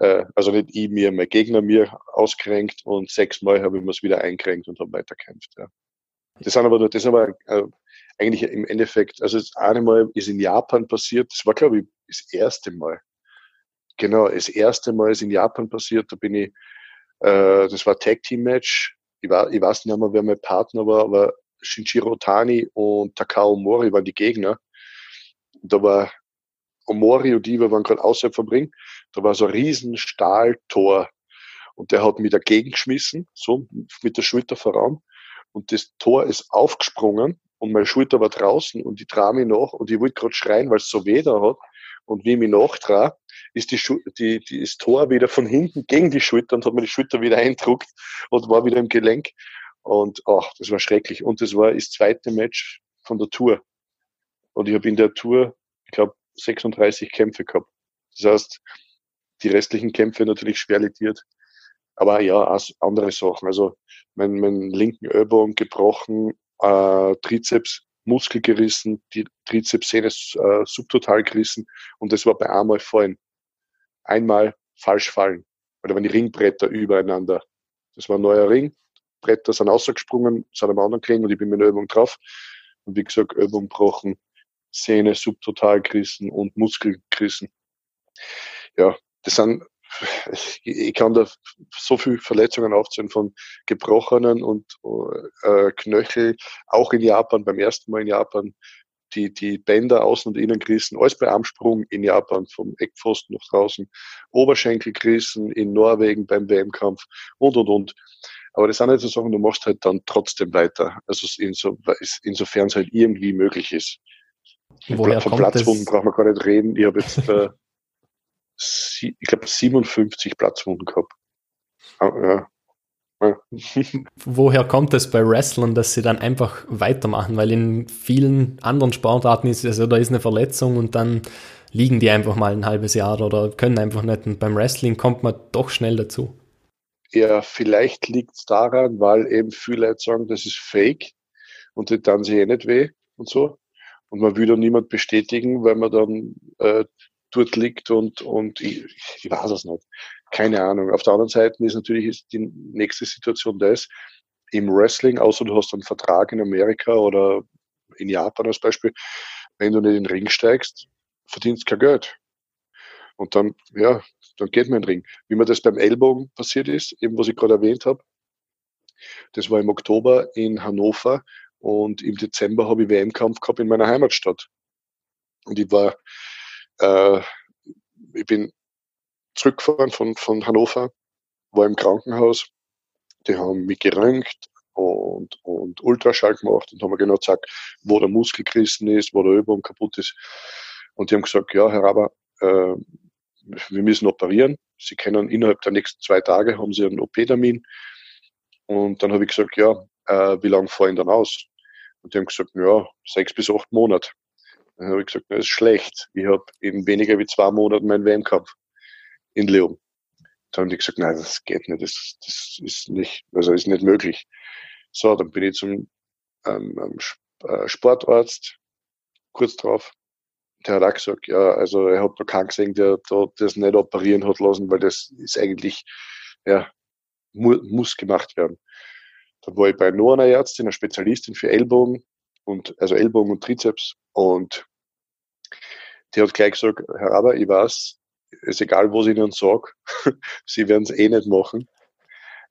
B: äh, also nicht ich mir, mein Gegner mir ausgerenkt und sechsmal habe ich mir es wieder eingerenkt und habe weiterkämpft. Ja. Das sind aber nur, das ist aber äh, eigentlich im Endeffekt, also das eine Mal ist in Japan passiert, das war glaube ich das erste Mal. Genau, das erste Mal ist in Japan passiert, da bin ich, äh, das war Tag Team Match. Ich, war, ich weiß nicht mehr, wer mein Partner war, aber Shinjiro Tani und Takao Mori waren die Gegner. Da war Die waren gerade außerhalb vom Ring. Da war so ein riesen Stahltor und der hat mich dagegen geschmissen, so mit der Schulter voran. Und das Tor ist aufgesprungen und meine Schulter war draußen und ich trage mich nach und ich wollte gerade schreien, weil es so weh da hat. Und wie ich mich nachtrage, ist die, die, die, das Tor wieder von hinten gegen die Schulter und hat mir die Schulter wieder eindruckt und war wieder im Gelenk. Und ach, das war schrecklich. Und das war das zweite Match von der Tour. Und ich habe in der Tour, ich glaube, 36 Kämpfe gehabt. Das heißt, die restlichen Kämpfe natürlich schwer litiert. Aber ja, auch andere Sachen. Also mein, mein linken Ellbogen gebrochen, äh, Trizeps Muskel gerissen, die Trizepssehne äh, subtotal gerissen und das war bei einmal fallen einmal falsch fallen. Da waren die Ringbretter übereinander. Das war ein neuer Ring. Bretter sind rausgesprungen, sind am anderen gelegen und ich bin mit einer Übung drauf. Und wie gesagt, Übung gebrochen, Sehne subtotal gerissen und Muskel gerissen. Ja, das sind, ich kann da so viele Verletzungen aufzählen von gebrochenen und äh, Knöchel, auch in Japan, beim ersten Mal in Japan, die, die Bänder außen und innen gerissen, alles bei Armsprung in Japan, vom Eckpfosten nach draußen, Oberschenkel gerissen in Norwegen beim WM-Kampf und, und, und. Aber das sind halt so Sachen, du machst halt dann trotzdem weiter. Also inso, insofern es halt irgendwie möglich ist. Woher Von Platzwunden braucht man gar nicht reden. Ich habe jetzt, äh, ich glaube, 57 Platzwunden gehabt. Ah, ja,
A: Woher kommt es bei Wrestlern, dass sie dann einfach weitermachen? Weil in vielen anderen Sportarten ist es, also da ist eine Verletzung und dann liegen die einfach mal ein halbes Jahr oder können einfach nicht. Und beim Wrestling kommt man doch schnell dazu.
B: Ja, vielleicht liegt es daran, weil eben viele Leute sagen, das ist fake und die dann sich eh nicht weh und so. Und man will dann niemand bestätigen, weil man dann äh, dort liegt und, und ich, ich weiß es nicht. Keine Ahnung. Auf der anderen Seite ist natürlich die nächste Situation das, im Wrestling, außer du hast einen Vertrag in Amerika oder in Japan als Beispiel, wenn du nicht in den Ring steigst, verdienst kein Geld. Und dann, ja, dann geht man in den Ring. Wie mir das beim Ellbogen passiert ist, eben was ich gerade erwähnt habe, das war im Oktober in Hannover und im Dezember habe ich WM-Kampf gehabt in meiner Heimatstadt. Und ich war, äh, ich bin zurückgefahren von, von Hannover, war im Krankenhaus, die haben mich geröntgt und, und Ultraschall gemacht und haben mir genau gesagt, wo der Muskel gerissen ist, wo der Übung kaputt ist. Und die haben gesagt, ja, Herr Raber, äh, wir müssen operieren. Sie können innerhalb der nächsten zwei Tage haben Sie einen OP-Termin. Und dann habe ich gesagt, ja, äh, wie lange fallen dann aus? Und die haben gesagt, ja, sechs bis acht Monate. Dann habe ich gesagt, das ist schlecht. Ich habe in weniger wie zwei Monaten meinen WM-Kampf in Leon. Dann haben die gesagt, nein, das geht nicht, das, das ist nicht, also ist nicht möglich. So, dann bin ich zum ähm, äh, Sportarzt, kurz drauf. Der hat auch gesagt, ja, also er hat noch keinen gesehen, der da das nicht operieren hat lassen, weil das ist eigentlich, ja, mu muss gemacht werden. Dann war ich bei noch einer Ärztin, einer Spezialistin für Ellbogen und, also Ellbogen und Trizeps und die hat gleich gesagt, Herr Aber, ich weiß, ist egal, was ich Ihnen sage, Sie werden es eh nicht machen.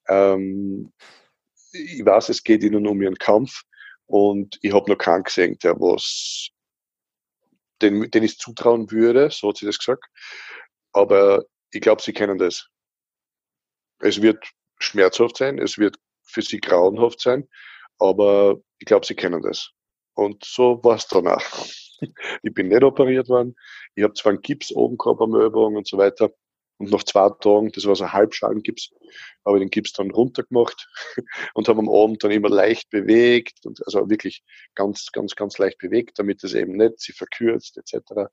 B: Ähm, ich weiß, es geht Ihnen um Ihren Kampf und ich habe noch keinen gesehen, der was, den, den ich zutrauen würde, so hat sie das gesagt. Aber ich glaube, Sie kennen das. Es wird schmerzhaft sein, es wird für Sie grauenhaft sein, aber ich glaube, Sie kennen das. Und so war es danach. ich bin nicht operiert worden. Ich habe zwar einen Gips oben gehabt am Ellbogen und so weiter. Und nach zwei Tagen, das war so ein Halbschalengips, habe ich den Gips dann runtergemacht und habe am Abend dann immer leicht bewegt und also wirklich ganz, ganz, ganz leicht bewegt, damit es eben nicht sie verkürzt etc.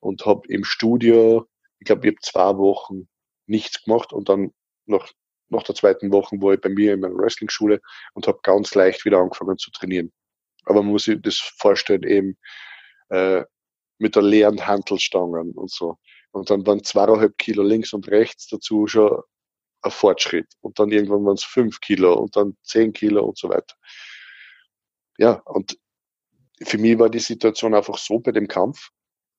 B: Und habe im Studio, ich glaube, ich habe zwei Wochen nichts gemacht und dann nach, nach der zweiten Woche war ich bei mir in meiner Wrestling-Schule und habe ganz leicht wieder angefangen zu trainieren. Aber man muss sich das vorstellen, eben äh, mit der leeren Hantelstangen und so. Und dann waren zweieinhalb Kilo links und rechts dazu schon ein Fortschritt. Und dann irgendwann waren es fünf Kilo und dann zehn Kilo und so weiter. Ja, und für mich war die Situation einfach so bei dem Kampf,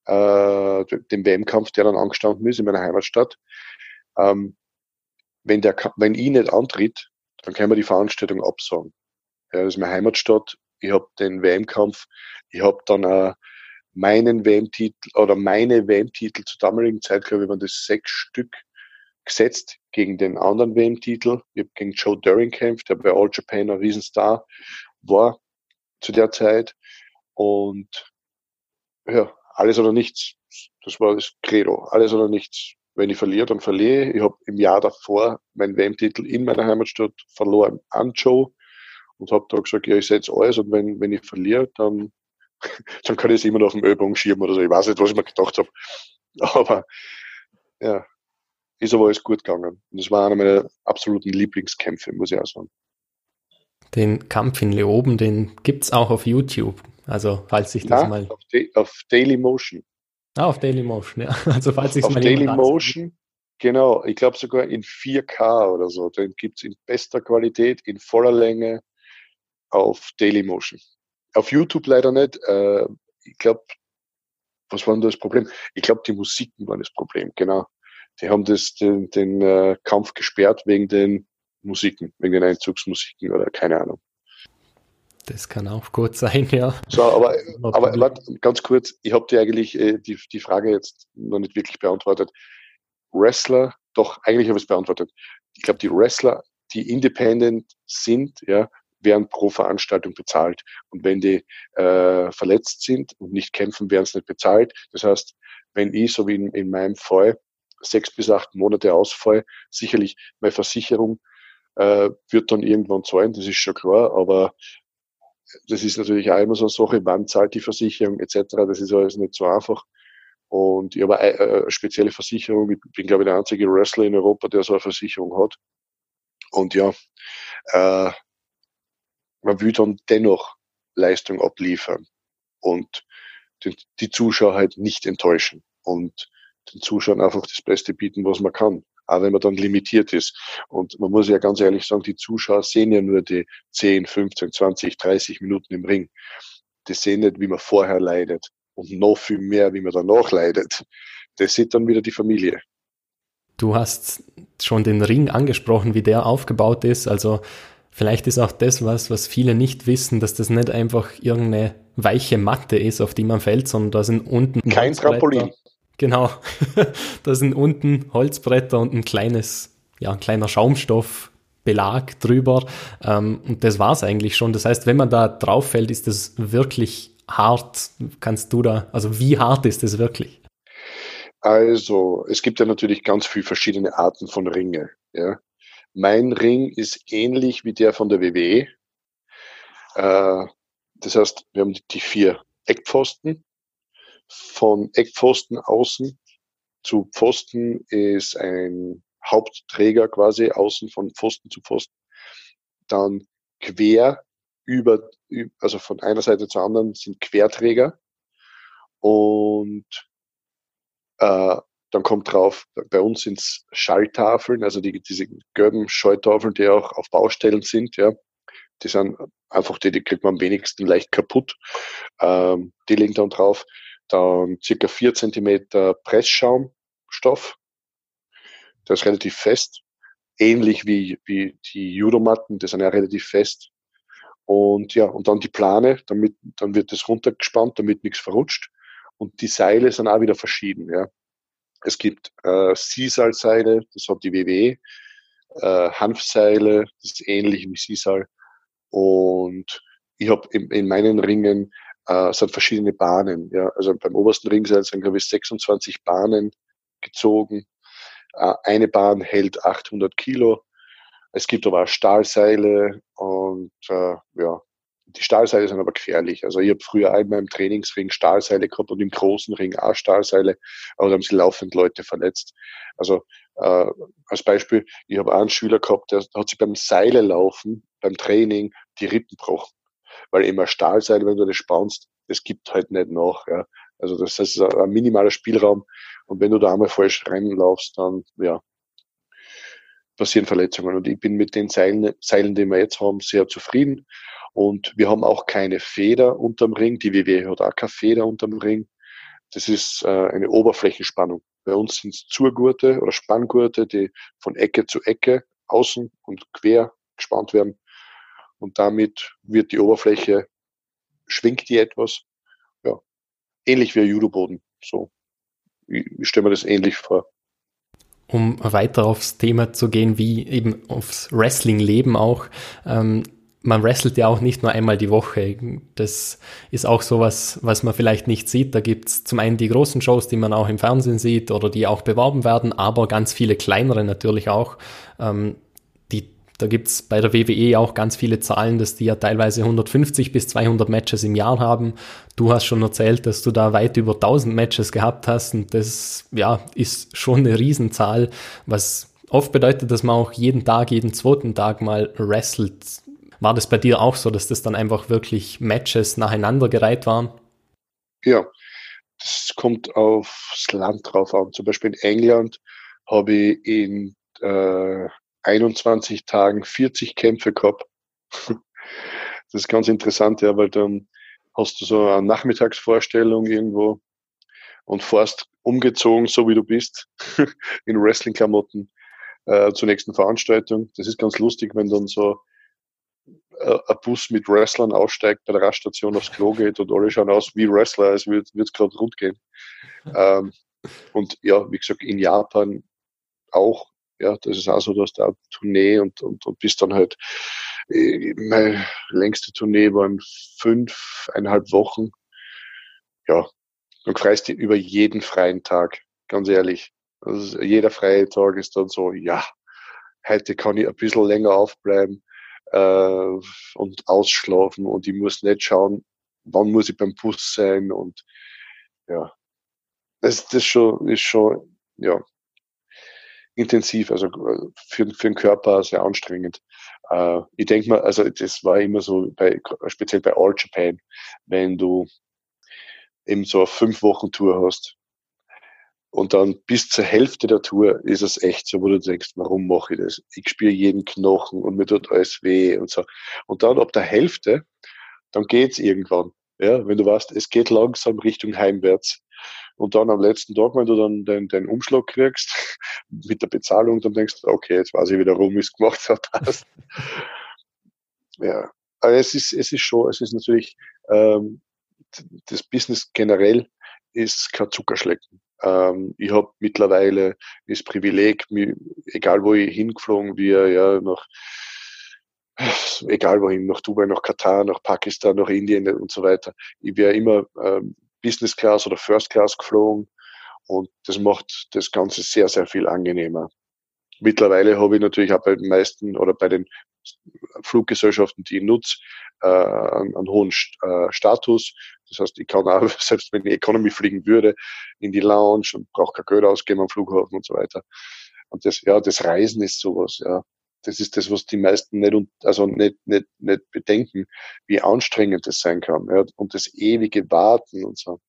B: äh, dem WM-Kampf, der dann angestanden ist in meiner Heimatstadt. Ähm, wenn, der, wenn ich nicht antritt, dann können wir die Veranstaltung absagen. Ja, das ist meine Heimatstadt. Ich habe den WM-Kampf. Ich habe dann äh, meinen WM-Titel oder meine WM-Titel zur damaligen Zeit, glaube ich, waren das sechs Stück gesetzt gegen den anderen WM-Titel. Ich habe gegen Joe During kämpft, der bei All Japan ein Riesenstar war zu der Zeit. Und ja, alles oder nichts. Das war das Credo. Alles oder nichts. Wenn ich verliere, dann verliere ich. Ich habe im Jahr davor meinen WM-Titel in meiner Heimatstadt verloren an Joe und habe da gesagt, ja, ich setze alles und wenn, wenn ich verliere, dann dann kann ich es immer noch auf dem Ölbogen schieben oder so. Ich weiß nicht, was ich mir gedacht habe. Aber ja, ist aber alles gut gegangen. Und das war einer meiner absoluten Lieblingskämpfe, muss ich auch sagen.
A: Den Kampf in Leoben, den gibt es auch auf YouTube. Also, falls ich das
B: Na,
A: mal.
B: Auf, auf, Daily Motion.
A: Ah, auf Daily Motion, ja. Also, falls ich
B: es mal Daily Motion, genau. Ich glaube sogar in 4K oder so. Den gibt es in bester Qualität, in voller Länge auf Daily Motion. Auf YouTube leider nicht. Äh, ich glaube, was war denn das Problem? Ich glaube, die Musiken waren das Problem, genau. Die haben das, den, den äh, Kampf gesperrt wegen den Musiken, wegen den Einzugsmusiken oder keine Ahnung.
A: Das kann auch gut sein, ja.
B: So, aber, aber warte, ganz kurz, ich habe dir eigentlich äh, die, die Frage jetzt noch nicht wirklich beantwortet. Wrestler, doch, eigentlich habe ich es beantwortet. Ich glaube, die Wrestler, die independent sind, ja, werden pro Veranstaltung bezahlt. Und wenn die äh, verletzt sind und nicht kämpfen, werden sie nicht bezahlt. Das heißt, wenn ich, so wie in, in meinem Fall, sechs bis acht Monate ausfall, sicherlich meine Versicherung äh, wird dann irgendwann zahlen, das ist schon klar, aber das ist natürlich auch immer so eine Sache, wann zahlt die Versicherung etc., das ist alles nicht so einfach. Und ich habe eine, eine spezielle Versicherung, ich bin glaube ich der einzige Wrestler in Europa, der so eine Versicherung hat. Und ja, äh, man will dann dennoch Leistung abliefern und die Zuschauer halt nicht enttäuschen und den Zuschauern einfach das Beste bieten, was man kann. Auch wenn man dann limitiert ist. Und man muss ja ganz ehrlich sagen, die Zuschauer sehen ja nur die 10, 15, 20, 30 Minuten im Ring. Die sehen nicht, wie man vorher leidet und noch viel mehr, wie man danach leidet. Das sieht dann wieder die Familie.
A: Du hast schon den Ring angesprochen, wie der aufgebaut ist. Also Vielleicht ist auch das was, was viele nicht wissen, dass das nicht einfach irgendeine weiche Matte ist, auf die man fällt, sondern da sind unten
B: kein Trampolin.
A: Genau. da sind unten Holzbretter und ein kleines, ja, ein kleiner Schaumstoff Belag drüber ähm, und das war's eigentlich schon. Das heißt, wenn man da drauf fällt, ist das wirklich hart. Kannst du da, also wie hart ist das wirklich?
B: Also, es gibt ja natürlich ganz viele verschiedene Arten von Ringe. Ja. Mein Ring ist ähnlich wie der von der WWE. Äh, das heißt, wir haben die vier Eckpfosten. Von Eckpfosten außen zu Pfosten ist ein Hauptträger quasi, außen von Pfosten zu Pfosten. Dann quer über, also von einer Seite zur anderen sind Querträger. Und äh, dann kommt drauf, bei uns sind es Schalltafeln, also die, diese gelben Schalltafeln, die auch auf Baustellen sind, ja. Die sind einfach die, die kriegt man am wenigsten leicht kaputt. Ähm, die liegen dann drauf. Dann circa vier Zentimeter Pressschaumstoff. Das ist relativ fest. Ähnlich wie, wie die Judomatten, die sind ja relativ fest. Und ja, und dann die Plane, damit, dann wird das runtergespannt, damit nichts verrutscht. Und die Seile sind auch wieder verschieden. Ja. Es gibt äh, Sisal-Seile, das hat die WWE, äh, Hanfseile, das ist ähnlich wie Sisal. Und ich habe in, in, meinen Ringen äh, sind verschiedene Bahnen. Ja. Also beim obersten Ringseil sind, glaube ich, 26 Bahnen gezogen. Äh, eine Bahn hält 800 Kilo. Es gibt aber auch Stahlseile und äh, ja, die Stahlseile sind aber gefährlich. Also ich habe früher einmal im Trainingsring Stahlseile gehabt und im großen Ring auch Stahlseile, aber da haben sie laufend Leute verletzt. Also äh, als Beispiel, ich habe einen Schüler gehabt, der hat sich beim Seile laufen, beim Training, die Rippen gebrochen. Weil immer Stahlseile, wenn du das spannst, das gibt halt nicht nach. Ja. Also das heißt, ein minimaler Spielraum. Und wenn du da einmal falsch reinlaufst, dann ja, passieren Verletzungen. Und ich bin mit den Seilen, Seilen, die wir jetzt haben, sehr zufrieden. Und wir haben auch keine Feder unterm Ring. Die WWE hat auch keine Feder unterm Ring. Das ist äh, eine Oberflächenspannung. Bei uns sind es Zurgurte oder Spanngurte, die von Ecke zu Ecke außen und quer gespannt werden. Und damit wird die Oberfläche, schwingt die etwas. Ja, ähnlich wie ein Judoboden. So, ich, ich stelle mir das ähnlich vor
A: um weiter aufs Thema zu gehen, wie eben aufs Wrestling-Leben auch. Ähm, man wrestelt ja auch nicht nur einmal die Woche. Das ist auch sowas, was man vielleicht nicht sieht. Da gibt's zum einen die großen Shows, die man auch im Fernsehen sieht oder die auch beworben werden, aber ganz viele kleinere natürlich auch. Ähm, da gibt's bei der WWE auch ganz viele Zahlen, dass die ja teilweise 150 bis 200 Matches im Jahr haben. Du hast schon erzählt, dass du da weit über 1000 Matches gehabt hast und das ja, ist schon eine Riesenzahl, was oft bedeutet, dass man auch jeden Tag, jeden zweiten Tag mal wrestelt war das bei dir auch so, dass das dann einfach wirklich Matches nacheinander gereiht waren?
B: Ja, das kommt aufs Land drauf an. Zum Beispiel in England habe ich in äh, 21 Tagen 40 Kämpfe gehabt. Das ist ganz interessant, ja, weil dann hast du so eine Nachmittagsvorstellung irgendwo und fährst umgezogen, so wie du bist, in Wrestling-Klamotten äh, zur nächsten Veranstaltung. Das ist ganz lustig, wenn dann so äh, ein Bus mit Wrestlern aussteigt, bei der Raststation aufs Klo geht und alle schauen aus wie Wrestler, als würde es gerade rund gehen. Ähm, und ja, wie gesagt, in Japan auch, ja, das ist auch so, dass da Tournee und, und, und bis dann halt, äh, meine längste Tournee waren fünf, eineinhalb Wochen. Ja, dann freust du über jeden freien Tag, ganz ehrlich. Also jeder freie Tag ist dann so, ja, heute kann ich ein bisschen länger aufbleiben äh, und ausschlafen und ich muss nicht schauen, wann muss ich beim Bus sein und ja, das, das schon, ist schon, ja, intensiv, also für, für den Körper sehr anstrengend. Äh, ich denke mal, also das war immer so, bei, speziell bei All Japan, wenn du eben so eine fünf Wochen Tour hast, und dann bis zur Hälfte der Tour ist es echt so, wo du denkst, warum mache ich das? Ich spüre jeden Knochen und mir tut alles weh und so. Und dann ab der Hälfte, dann geht's irgendwann. Ja, wenn du weißt, es geht langsam Richtung heimwärts. Und dann am letzten Tag, wenn du dann den, den Umschlag kriegst mit der Bezahlung, dann denkst du, okay, jetzt weiß ich wieder, ich es gemacht habe. Passt. ja, aber es ist, es ist schon, es ist natürlich, ähm, das Business generell ist kein Zuckerschlecken. Ähm, ich habe mittlerweile das Privileg, egal wo ich hingeflogen wäre, ja, nach egal wohin, nach Dubai, nach Katar, nach Pakistan, nach Indien und so weiter. Ich wäre immer ähm, Business Class oder First Class geflogen und das macht das Ganze sehr, sehr viel angenehmer. Mittlerweile habe ich natürlich auch bei den meisten oder bei den Fluggesellschaften, die ich nutze, äh, einen, hohen äh, Status. Das heißt, ich kann auch, selbst wenn ich Economy fliegen würde, in die Lounge und brauche kein Geld ausgeben am Flughafen und so weiter. Und das, ja, das Reisen ist sowas, ja. Das ist das, was die meisten nicht, also nicht, nicht, nicht bedenken, wie anstrengend das sein kann, ja. Und das ewige Warten und so.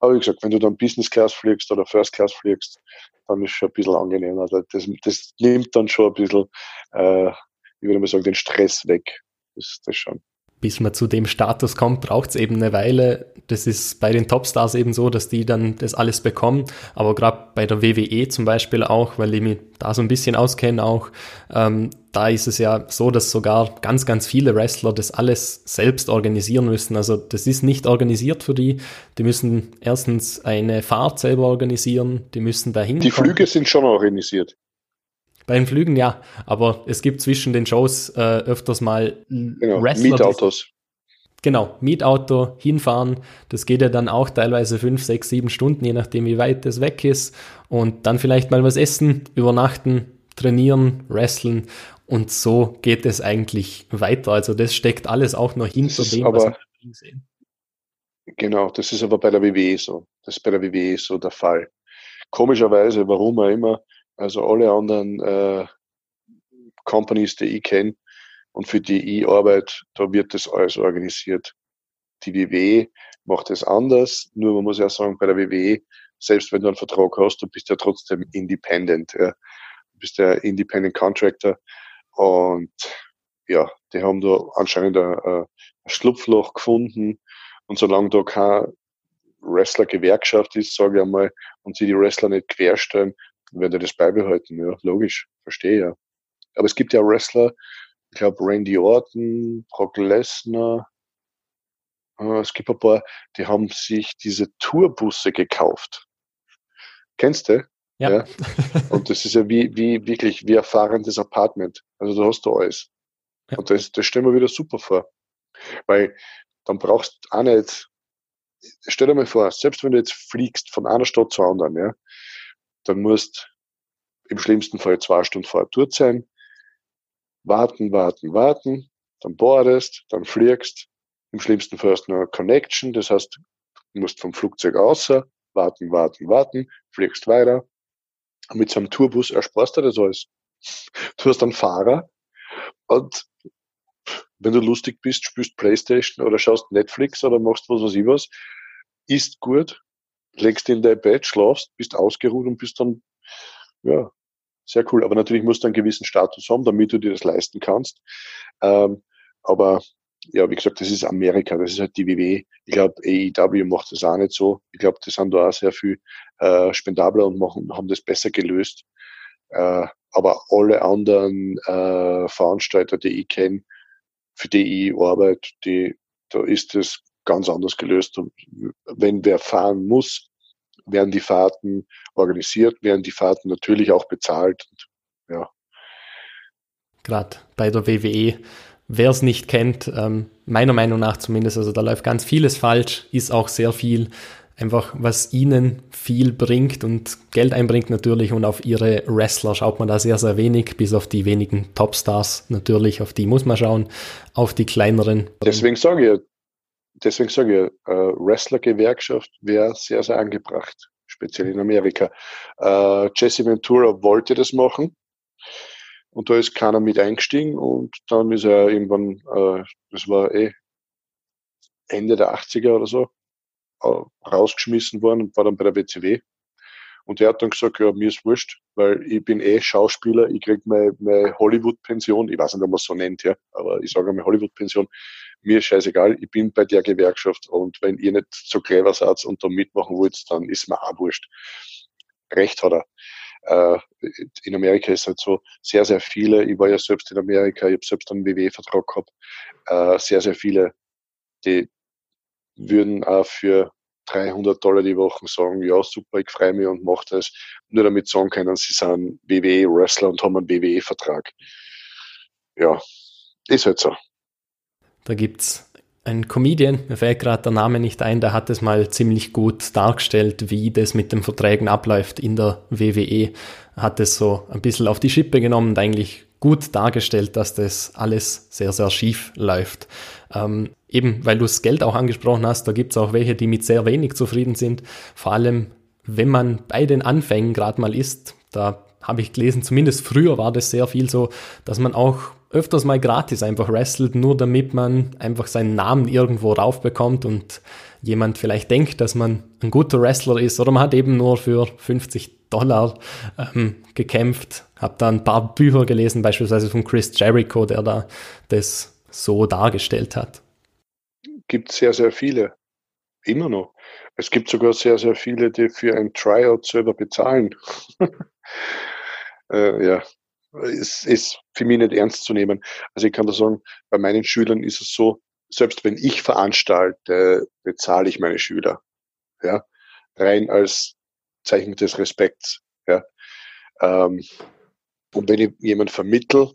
B: Aber wie gesagt, wenn du dann Business Class fliegst oder First Class fliegst, dann ist es schon ein bisschen angenehmer. Also das, das nimmt dann schon ein bisschen, äh, ich würde mal sagen, den Stress weg. Das ist das schon
A: bis man zu dem Status kommt, braucht es eben eine Weile. Das ist bei den Topstars eben so, dass die dann das alles bekommen. Aber gerade bei der WWE zum Beispiel auch, weil ich mich da so ein bisschen auskenne auch, ähm, da ist es ja so, dass sogar ganz, ganz viele Wrestler das alles selbst organisieren müssen. Also das ist nicht organisiert für die. Die müssen erstens eine Fahrt selber organisieren, die müssen dahin.
B: Die Flüge sind schon organisiert.
A: Bei den Flügen ja, aber es gibt zwischen den Shows äh, öfters mal
B: genau, Wrestler. Mietautos.
A: Genau, Mietauto, hinfahren. Das geht ja dann auch teilweise fünf, sechs, sieben Stunden, je nachdem, wie weit das weg ist. Und dann vielleicht mal was essen, übernachten, trainieren, wrestlen. Und so geht es eigentlich weiter. Also das steckt alles auch noch hinter dem,
B: aber, was wir sehen. Genau, das ist aber bei der WWE so. Das ist bei der WWE so der Fall. Komischerweise, warum auch immer, also alle anderen äh, Companies, die ich kenne und für die ich arbeite, da wird das alles organisiert. Die WWE macht es anders, nur man muss ja sagen, bei der WWE, selbst wenn du einen Vertrag hast, du bist ja trotzdem independent. Ja. Du bist ja Independent Contractor und ja, die haben da anscheinend ein, ein Schlupfloch gefunden und solange da kein Wrestler-Gewerkschaft ist, sage ich einmal, und sie die Wrestler nicht querstellen, werde das beibehalten. Ja, logisch, verstehe ja. Aber es gibt ja Wrestler, ich glaube Randy Orton, Brock Lesnar, äh, es gibt ein paar, die haben sich diese Tourbusse gekauft. Kennst du?
A: Ja. ja.
B: Und das ist ja wie, wie wirklich wie ein fahrendes Apartment. Also da hast du alles. Ja. Und das, das stellen wir wieder super vor. Weil dann brauchst du auch nicht, stell dir mal vor, selbst wenn du jetzt fliegst von einer Stadt zur anderen, ja, dann musst im schlimmsten Fall zwei Stunden vorher dort sein, warten, warten, warten, dann boardest, dann fliegst, im schlimmsten Fall hast du eine Connection, das heißt, du musst vom Flugzeug außer, warten, warten, warten, fliegst weiter. Und mit so einem Tourbus ersparst du das alles. Du hast einen Fahrer und wenn du lustig bist, spielst Playstation oder schaust Netflix oder machst was weiß ich was, isst gut, legst in dein Bett, schlafst, bist ausgeruht und bist dann, ja, sehr cool. Aber natürlich musst du einen gewissen Status haben, damit du dir das leisten kannst. Ähm, aber ja, wie gesagt, das ist Amerika, das ist halt die WW. Ich glaube, AEW macht das auch nicht so. Ich glaube, die sind da auch sehr viel äh, spendabler und machen, haben das besser gelöst. Äh, aber alle anderen äh, Veranstalter, die ich kenne, für die ich arbeite, die, da ist das ganz anders gelöst. Und wenn wer fahren muss, werden die Fahrten organisiert, werden die Fahrten natürlich auch bezahlt. Und, ja.
A: Gerade bei der WWE, wer es nicht kennt, ähm, meiner Meinung nach zumindest, also da läuft ganz vieles falsch, ist auch sehr viel einfach, was ihnen viel bringt und Geld einbringt natürlich und auf ihre Wrestler schaut man da sehr, sehr wenig, bis auf die wenigen Topstars natürlich, auf die muss man schauen, auf die kleineren.
B: Deswegen sage ich, deswegen sage ich, äh, Wrestler-Gewerkschaft wäre sehr, sehr angebracht, speziell in Amerika. Äh, Jesse Ventura wollte das machen und da ist keiner mit eingestiegen und dann ist er irgendwann, äh, das war eh Ende der 80er oder so, rausgeschmissen worden und war dann bei der WCW. Und der hat dann gesagt, ja, mir ist wurscht, weil ich bin eh Schauspieler, ich krieg meine, meine Hollywood-Pension, ich weiß nicht, ob man es so nennt, ja, aber ich sage meine Hollywood-Pension, mir ist scheißegal, ich bin bei der Gewerkschaft und wenn ihr nicht so clever seid und da mitmachen wollt, dann ist mir auch wurscht. Recht hat er. Äh, in Amerika ist halt so, sehr, sehr viele, ich war ja selbst in Amerika, ich habe selbst einen WW-Vertrag gehabt, äh, sehr, sehr viele, die würden auch für 300 Dollar die Woche sagen, ja, super, ich freue mich und mache das. Nur damit sagen können, sie sind WWE-Wrestler und haben einen WWE-Vertrag. Ja, ist halt so.
A: Da gibt's einen Comedian, mir fällt gerade der Name nicht ein, der hat es mal ziemlich gut dargestellt, wie das mit den Verträgen abläuft in der WWE. Hat es so ein bisschen auf die Schippe genommen und eigentlich gut dargestellt, dass das alles sehr, sehr schief läuft. Ähm, eben, weil du das Geld auch angesprochen hast, da gibt es auch welche, die mit sehr wenig zufrieden sind. Vor allem, wenn man bei den Anfängen gerade mal ist, da habe ich gelesen, zumindest früher war das sehr viel so, dass man auch öfters mal gratis einfach wrestelt, nur damit man einfach seinen Namen irgendwo raufbekommt und jemand vielleicht denkt, dass man ein guter Wrestler ist oder man hat eben nur für 50 Dollar ähm, gekämpft. Habe da ein paar Bücher gelesen, beispielsweise von Chris Jericho, der da das so dargestellt hat.
B: Gibt sehr, sehr viele. Immer noch. Es gibt sogar sehr, sehr viele, die für ein Tryout selber bezahlen. äh, ja, es ist für mich nicht ernst zu nehmen. Also ich kann da sagen, bei meinen Schülern ist es so, selbst wenn ich veranstalte, bezahle ich meine Schüler. Ja, rein als Zeichen des Respekts. Ja. Ähm, und wenn ich jemand vermittel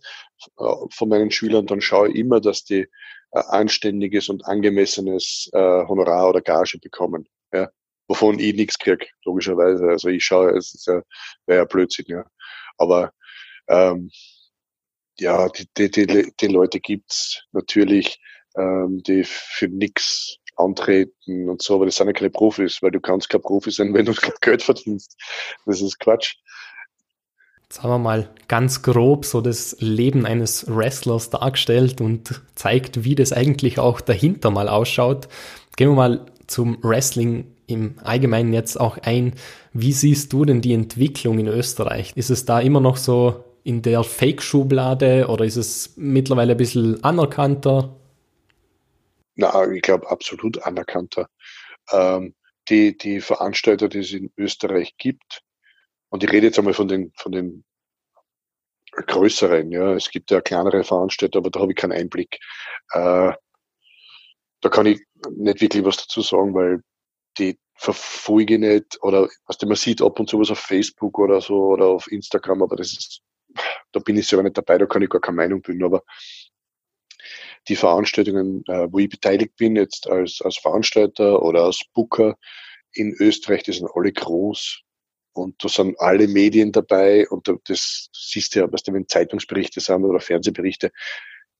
B: äh, von meinen Schülern, dann schaue ich immer, dass die äh, anständiges und angemessenes äh, Honorar oder Gage bekommen. Ja. Wovon ich nichts kriege, logischerweise. Also ich schaue, es ist ja, wäre ja Blödsinn, ja. Aber ähm, ja, die, die, die, Leute gibt's natürlich, ähm, die für nix antreten und so, aber das sind ja keine Profis, weil du kannst kein Profi sein, wenn du kein Geld verdienst. Das ist Quatsch.
A: Haben wir mal ganz grob so das Leben eines Wrestlers dargestellt und zeigt, wie das eigentlich auch dahinter mal ausschaut. Gehen wir mal zum Wrestling im Allgemeinen jetzt auch ein. Wie siehst du denn die Entwicklung in Österreich? Ist es da immer noch so in der Fake-Schublade oder ist es mittlerweile ein bisschen anerkannter?
B: Na, ich glaube absolut anerkannter. Ähm, die, die Veranstalter, die es in Österreich gibt, und ich rede jetzt einmal von den, von den größeren, ja, es gibt ja kleinere Veranstalter, aber da habe ich keinen Einblick. Äh, da kann ich nicht wirklich was dazu sagen, weil die verfolge nicht oder was man sieht ab und zu was auf Facebook oder so oder auf Instagram, aber das ist da bin ich selber nicht dabei, da kann ich gar keine Meinung bilden, aber die Veranstaltungen, äh, wo ich beteiligt bin, jetzt als, als Veranstalter oder als Booker in Österreich, die sind alle groß und da sind alle Medien dabei und das, siehst du ja, was wenn Zeitungsberichte sind oder Fernsehberichte,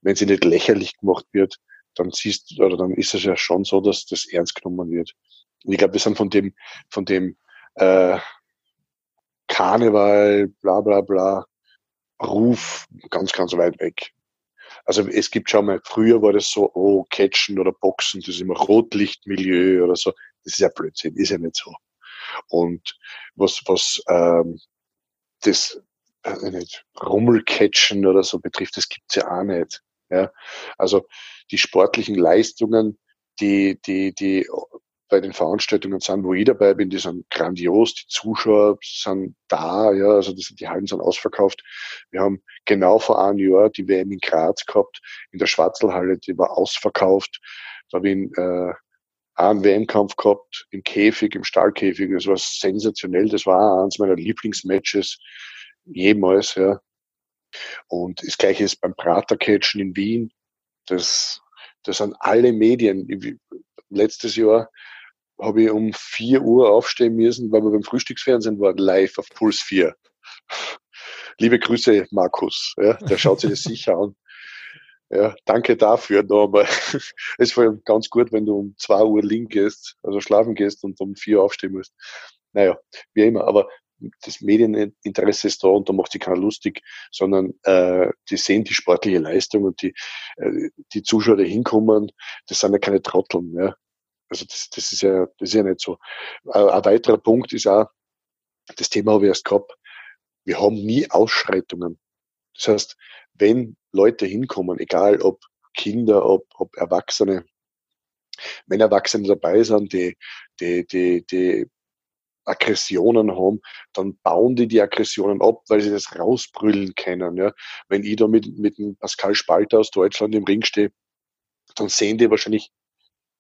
B: wenn sie nicht lächerlich gemacht wird, dann siehst du, oder dann ist es ja schon so, dass das ernst genommen wird. Und ich glaube, wir sind von dem, von dem äh, Karneval, bla bla bla, Ruf ganz, ganz weit weg. Also es gibt schon mal, früher war das so, oh, Catchen oder Boxen, das ist immer Rotlichtmilieu oder so. Das ist ja Blödsinn, ist ja nicht so. Und was, was ähm, das äh, nicht, Rummelcatchen oder so betrifft, das gibt's ja auch nicht. Ja? Also die sportlichen Leistungen, die, die, die bei den Veranstaltungen sind, wo ich dabei bin, die sind grandios, die Zuschauer sind da, ja, also die, die Hallen sind ausverkauft. Wir haben genau vor einem Jahr die WM in Graz gehabt, in der Schwarzelhalle, die war ausverkauft. Da habe ich äh, einen WM-Kampf gehabt, im Käfig, im Stahlkäfig, das war sensationell, das war eines meiner Lieblingsmatches jemals, ja. Und das gleiche ist beim Pratercatchen in Wien, das, das sind alle Medien. Letztes Jahr habe ich um 4 Uhr aufstehen müssen, weil wir beim Frühstücksfernsehen waren, live auf Puls 4. Liebe Grüße, Markus. Ja, der schaut sich das sicher an. Ja, danke dafür nochmal. Es ist vor allem ganz gut, wenn du um 2 Uhr liegen gehst, also schlafen gehst und um 4 Uhr aufstehen musst. Naja, wie immer, aber das Medieninteresse ist da und da macht sich keiner lustig, sondern äh, die sehen die sportliche Leistung und die, äh, die Zuschauer, die hinkommen, das sind ja keine Trotteln. Ja. Also das, das, ist ja, das ist ja nicht so. Ein weiterer Punkt ist auch, das Thema habe ich erst gehabt, wir haben nie Ausschreitungen. Das heißt, wenn Leute hinkommen, egal ob Kinder, ob, ob Erwachsene, wenn Erwachsene dabei sind, die, die, die, die Aggressionen haben, dann bauen die die Aggressionen ab, weil sie das rausbrüllen können. Ja. Wenn ich da mit, mit dem Pascal Spalter aus Deutschland im Ring stehe, dann sehen die wahrscheinlich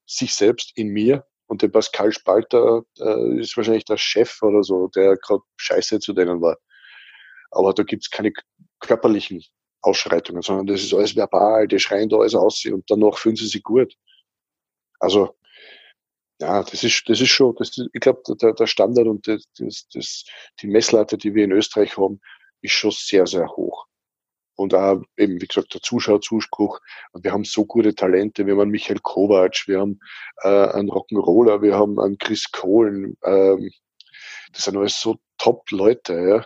B: sich selbst in mir und der Pascal Spalter äh, ist wahrscheinlich der Chef oder so, der gerade scheiße zu denen war. Aber da gibt's keine körperlichen Ausschreitungen, sondern das ist alles verbal, die schreien da alles aus und danach fühlen sie sich gut. Also, ja, das ist, das ist schon, das ist, ich glaube, der, der Standard und das, das, das, die Messlatte, die wir in Österreich haben, ist schon sehr, sehr hoch. Und auch eben, wie gesagt, der Zuschauerzuspruch. Und wir haben so gute Talente. Wir haben einen Michael Kovac, wir haben äh, einen Rock'n'Roller, wir haben einen Chris Kohlen. Ähm, das sind alles so Top-Leute. Ja.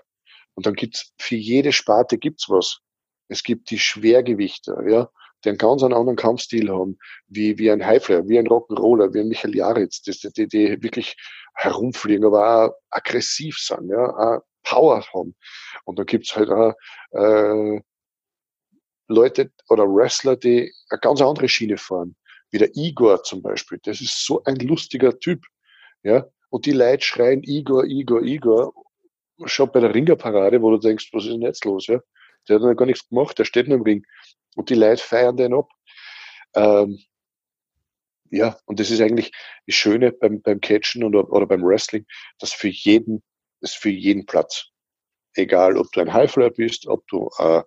B: Und dann gibt's für jede Sparte gibt's was. Es gibt die Schwergewichter, ja, die einen ganz anderen Kampfstil haben, wie, wie ein Highflyer, wie ein Rock'n'Roller, wie ein Michael Jaritz, die, die, die wirklich herumfliegen, aber auch aggressiv sind, ja, auch Power haben. Und dann gibt's halt auch äh, Leute oder Wrestler, die eine ganz andere Schiene fahren, wie der Igor zum Beispiel. Das ist so ein lustiger Typ, ja. Und die Leute schreien Igor, Igor, Igor. Schon bei der Ringerparade, wo du denkst, was ist denn jetzt los, ja? Der hat noch gar nichts gemacht, der steht nur im Ring. Und die Leute feiern den ab. Ähm, ja, und das ist eigentlich das Schöne beim, beim Catchen oder, oder beim Wrestling, dass für jeden, ist für jeden Platz. Egal, ob du ein Highflyer bist, ob du äh,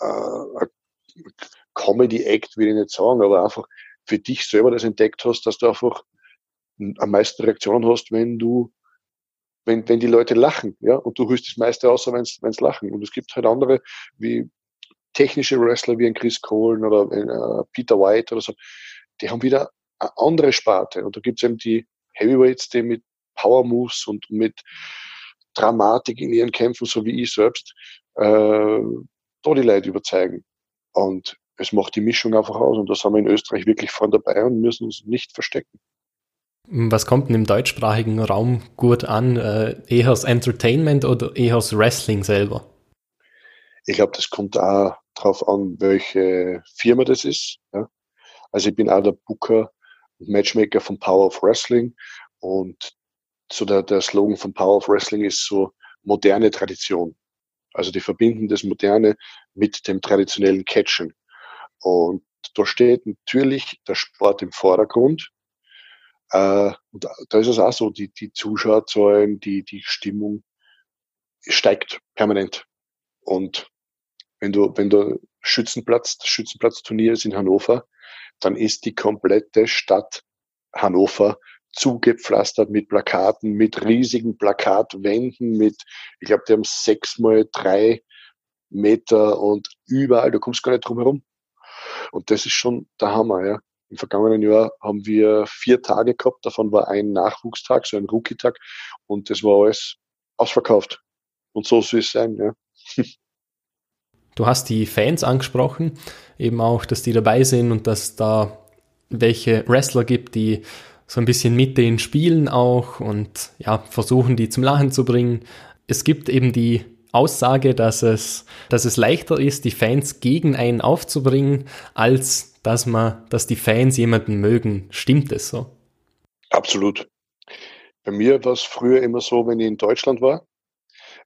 B: äh, Comedy-Act, will ich nicht sagen, aber einfach für dich selber das entdeckt hast, dass du einfach am meisten Reaktionen hast, wenn du, wenn, wenn die Leute lachen, ja, und du hörst das meiste außer wenn es lachen. Und es gibt halt andere, wie technische Wrestler wie ein Chris Kohlen oder ein, äh, Peter White oder so, die haben wieder eine andere Sparte. Und da gibt es eben die Heavyweights, die mit Power Moves und mit Dramatik in ihren Kämpfen, so wie ich selbst, äh, da die Leute überzeugen. Und es macht die Mischung einfach aus. Und da sind wir in Österreich wirklich vorne dabei und müssen uns nicht verstecken.
A: Was kommt denn im deutschsprachigen Raum gut an? Äh, eher das Entertainment oder eher das Wrestling selber?
B: Ich glaube, das kommt auch darauf an, welche Firma das ist. Ja. Also ich bin auch der Booker und Matchmaker von Power of Wrestling und so der, der Slogan von Power of Wrestling ist so moderne Tradition. Also die verbinden das Moderne mit dem traditionellen Catchen. Und da steht natürlich der Sport im Vordergrund. Äh, und da ist es auch so, die, die Zuschauerzahlen, die, die Stimmung steigt permanent. Und wenn du, wenn du Schützenplatz, das Schützenplatzturnier ist in Hannover, dann ist die komplette Stadt Hannover zugepflastert mit Plakaten, mit riesigen Plakatwänden, mit, ich glaube, die haben sechs mal drei Meter und überall, du kommst gar nicht drum herum. Und das ist schon der Hammer, ja. Im vergangenen Jahr haben wir vier Tage gehabt, davon war ein Nachwuchstag, so ein Rookie-Tag, und das war alles ausverkauft. Und so soll es sein, ja.
A: Du hast die Fans angesprochen, eben auch, dass die dabei sind und dass da welche Wrestler gibt, die so ein bisschen mit denen spielen auch und ja, versuchen die zum Lachen zu bringen. Es gibt eben die Aussage, dass es, dass es leichter ist, die Fans gegen einen aufzubringen, als dass man, dass die Fans jemanden mögen. Stimmt es so?
B: Absolut. Bei mir war es früher immer so, wenn ich in Deutschland war,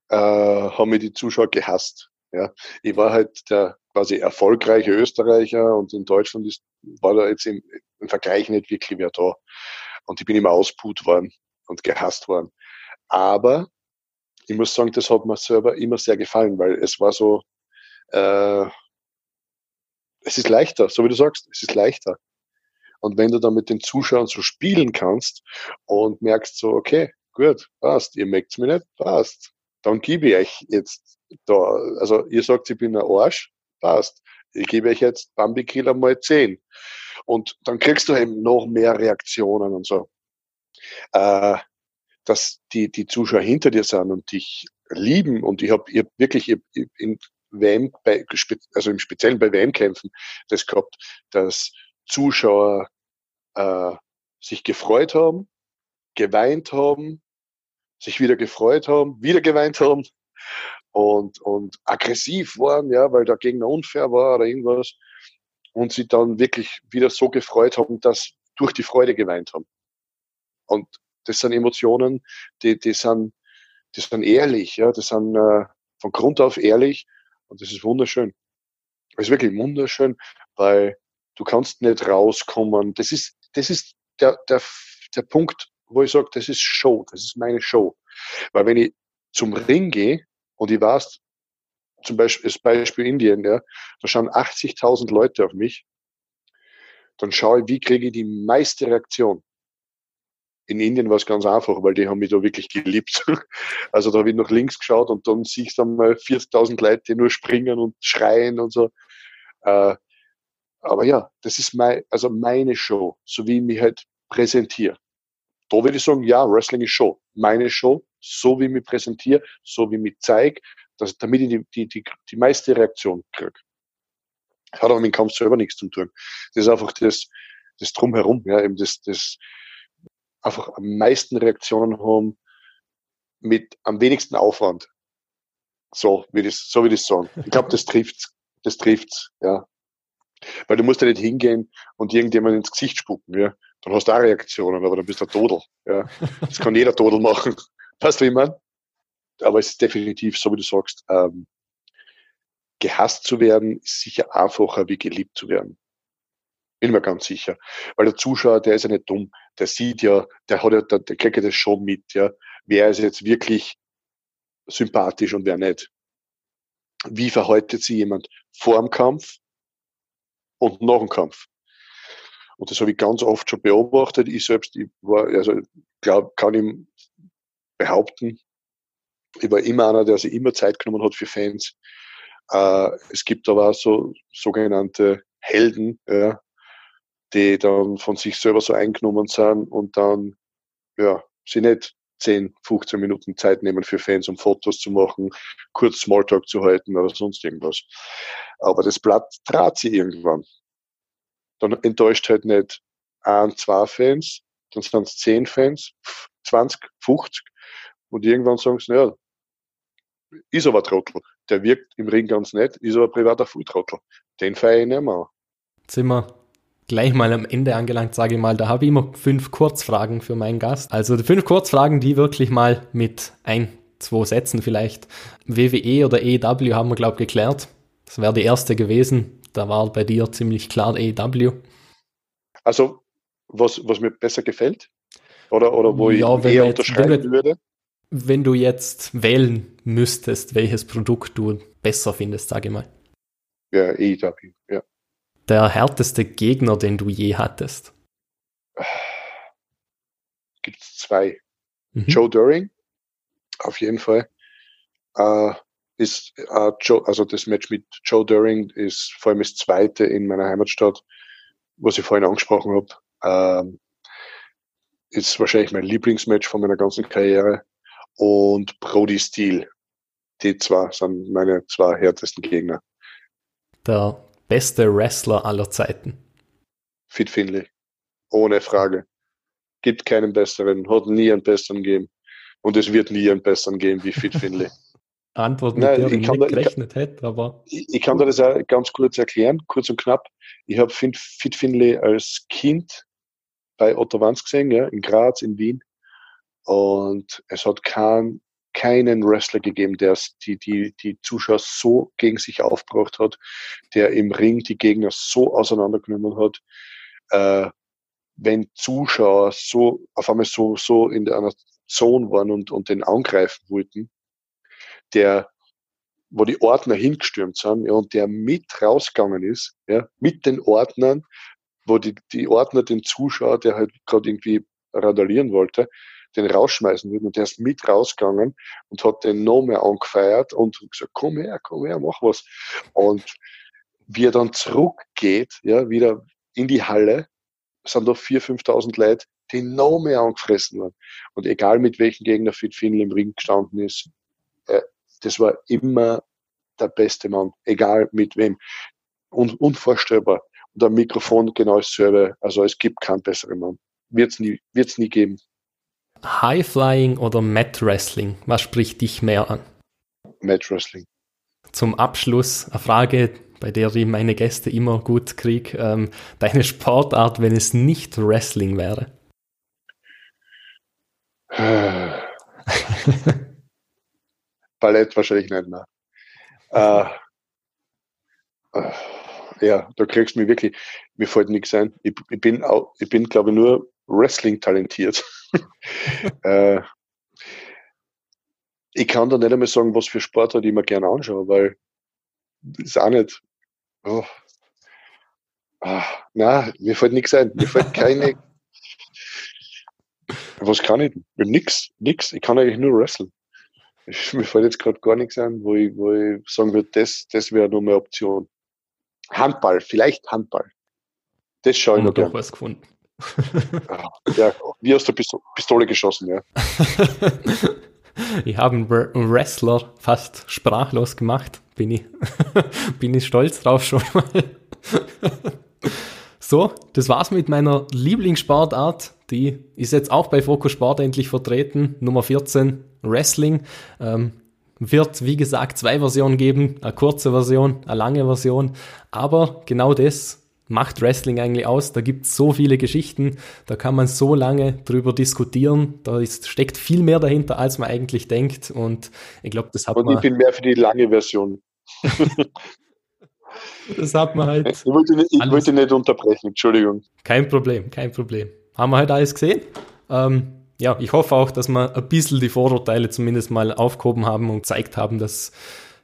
B: äh, haben mir die Zuschauer gehasst. Ja, ich war halt der quasi erfolgreiche Österreicher und in Deutschland ist, war da jetzt im, im Vergleich nicht wirklich wer da. Und ich bin immer ausput worden und gehasst worden. Aber ich muss sagen, das hat mir selber immer sehr gefallen, weil es war so, äh, es ist leichter, so wie du sagst, es ist leichter. Und wenn du dann mit den Zuschauern so spielen kannst und merkst so, okay, gut, passt, ihr merkt's mir nicht, passt, dann gebe ich euch jetzt da, also ihr sagt, ich bin ein Arsch, passt. Ich gebe euch jetzt Bambi Killer mal 10. Und dann kriegst du eben noch mehr Reaktionen und so. Äh, dass die, die Zuschauer hinter dir sind und dich lieben. Und ich habe hab wirklich ich in WM, bei, also im Speziellen bei WM-Kämpfen, das gehabt, dass Zuschauer äh, sich gefreut haben, geweint haben, sich wieder gefreut haben, wieder geweint haben und, und aggressiv waren, ja, weil der Gegner unfair war oder irgendwas. Und sie dann wirklich wieder so gefreut haben, dass durch die Freude geweint haben. Und das sind Emotionen, die, die sind, die sind ehrlich, ja, die sind äh, von Grund auf ehrlich und das ist wunderschön. Das ist wirklich wunderschön, weil du kannst nicht rauskommen. Das ist, das ist der, der, der Punkt, wo ich sage, das ist Show, das ist meine Show. Weil wenn ich zum Ring gehe und ich weiß, zum Beispiel, das Beispiel Indien, ja, da schauen 80.000 Leute auf mich, dann schaue ich, wie kriege ich die meiste Reaktion. In Indien war es ganz einfach, weil die haben mich da wirklich geliebt. Also da habe ich nach links geschaut und dann siehst du einmal 40.000 Leute, die nur springen und schreien und so. Äh, aber ja, das ist mein, also meine Show, so wie ich mich halt präsentiere. Da würde ich sagen, ja, Wrestling ist Show. Meine Show, so wie ich mich präsentiere, so wie ich mich zeige, dass, damit ich die, die, die, die meiste Reaktion kriege. Hat aber mit dem Kampf selber nichts zu tun. Das ist einfach das, das Drumherum, ja, eben das, das einfach am meisten Reaktionen haben mit am wenigsten Aufwand. So wie das, so wie das sagen. Ich glaube, das trifft's, das trifft's, ja. Weil du musst ja nicht hingehen und irgendjemand ins Gesicht spucken, ja. Dann hast du auch Reaktionen, aber dann bist du ein Todel, ja. Das kann jeder Todel machen. Weißt du, wie ich? Aber es ist definitiv, so wie du sagst, ähm, gehasst zu werden, ist sicher einfacher, wie geliebt zu werden. Bin mir ganz sicher. Weil der Zuschauer, der ist ja nicht dumm. Der sieht ja, der hat ja, der, der kriegt ja das schon mit, ja. Wer ist jetzt wirklich sympathisch und wer nicht. Wie verhaltet sich jemand vor dem Kampf und nach dem Kampf? Und das habe ich ganz oft schon beobachtet. Ich selbst, ich war, also, glaub, kann ich behaupten, ich war immer einer, der sich immer Zeit genommen hat für Fans. Äh, es gibt aber auch so sogenannte Helden, ja, die dann von sich selber so eingenommen sind und dann ja, sie nicht 10, 15 Minuten Zeit nehmen für Fans, um Fotos zu machen, kurz Smalltalk zu halten oder sonst irgendwas. Aber das Blatt trat sie irgendwann. Dann enttäuscht halt nicht ein, zwei Fans, dann sind es 10 Fans, 20, 50 und irgendwann sagen sie, naja, ist aber Trottel. Der wirkt im Ring ganz nett, ist aber privater Fulltrottel. Den feiere ich nicht mehr.
A: Jetzt sind wir gleich mal am Ende angelangt, sage ich mal. Da habe ich immer fünf Kurzfragen für meinen Gast. Also fünf Kurzfragen, die wirklich mal mit ein, zwei Sätzen vielleicht. WWE oder EW haben wir, glaube ich, geklärt. Das wäre die erste gewesen. Da war bei dir ziemlich klar EW.
B: Also, was, was mir besser gefällt? Oder, oder wo ja, ich eher unterschreiben würde?
A: Wenn du jetzt wählen müsstest, welches Produkt du besser findest, sage ich mal.
B: Ja, AEW, ja.
A: Der härteste Gegner, den du je hattest?
B: Gibt es zwei. Mhm. Joe During, auf jeden Fall. Uh, ist uh, Joe, also das Match mit Joe During ist vor allem das zweite in meiner Heimatstadt, was ich vorhin angesprochen habe. Uh, ist wahrscheinlich mein Lieblingsmatch von meiner ganzen Karriere und Brody Steele. Die zwei sind meine zwei härtesten Gegner.
A: Der beste Wrestler aller Zeiten.
B: Fit Finley. Ohne Frage. Gibt keinen besseren, hat nie einen besseren gegeben. Und es wird nie einen besseren geben wie Fit Finley.
A: Antwort, mit Nein, der ich, ich nicht gerechnet hätte, aber.
B: Ich, ich, kann dir das auch ganz kurz erklären, kurz und knapp. Ich habe Fit Finley als Kind bei Otto Wanz gesehen, ja, in Graz, in Wien. Und es hat kein, keinen Wrestler gegeben, der die, die, die Zuschauer so gegen sich aufgebracht hat, der im Ring die Gegner so auseinandergenommen hat. Äh, wenn Zuschauer so auf einmal so, so in einer Zone waren und, und den angreifen wollten, der, wo die Ordner hingestürmt sind, ja, und der mit rausgegangen ist, ja, mit den Ordnern, wo die, die Ordner den Zuschauer, der halt gerade irgendwie randalieren wollte, den rausschmeißen würden. Und der ist mit rausgegangen und hat den noch mehr angefeiert und gesagt, komm her, komm her, mach was. Und wie er dann zurückgeht, ja, wieder in die Halle, sind da 4.000, 5.000 Leute, die noch mehr angefressen waren. Und egal mit welchem Gegner Fit Finley im Ring gestanden ist, äh, das war immer der beste Mann, egal mit wem. Und unvorstellbar. Und am Mikrofon genau dasselbe. Also es gibt keinen besseren Mann. Wird's nie, wird's nie geben.
A: High Flying oder Mat Wrestling? Was spricht dich mehr an?
B: Mat Wrestling.
A: Zum Abschluss eine Frage, bei der ich meine Gäste immer gut kriege. Ähm, deine Sportart, wenn es nicht Wrestling wäre?
B: Ballett wahrscheinlich nicht mehr. Äh, äh, ja, da kriegst du mich wirklich, mir fällt nichts ein. Ich, ich bin, auch, ich bin glaube ich, nur Wrestling talentiert. Äh, ich kann da nicht einmal sagen, was für Sportler ich mir gerne anschaue, weil ist auch nicht. Oh. Ah, na, mir fällt nichts ein. Mir fällt keine. was kann ich? Nix, nix. Ich kann eigentlich nur wrestlen. Ich, mir fällt jetzt gerade gar nichts ein, wo ich, wo ich sagen würde, das, das wäre nur eine Option. Handball, vielleicht Handball. Das schaue ich noch gerne.
A: was gefunden.
B: Ja, wie aus der Pistole geschossen, ja.
A: ich habe einen Wrestler fast sprachlos gemacht. Bin ich, bin ich stolz drauf schon mal. so, das war's mit meiner Lieblingssportart. Die ist jetzt auch bei Focus Sport endlich vertreten. Nummer 14, Wrestling. Ähm, wird, wie gesagt, zwei Versionen geben. Eine kurze Version, eine lange Version. Aber genau das macht Wrestling eigentlich aus? Da gibt es so viele Geschichten, da kann man so lange drüber diskutieren. Da ist, steckt viel mehr dahinter, als man eigentlich denkt. Und ich glaube, das hat
B: Und
A: man.
B: ich bin mehr für die lange Version.
A: das hat man halt.
B: Ich wollte, nicht, ich wollte nicht unterbrechen, Entschuldigung.
A: Kein Problem, kein Problem. Haben wir halt alles gesehen? Ähm, ja, ich hoffe auch, dass wir ein bisschen die Vorurteile zumindest mal aufgehoben haben und gezeigt haben, dass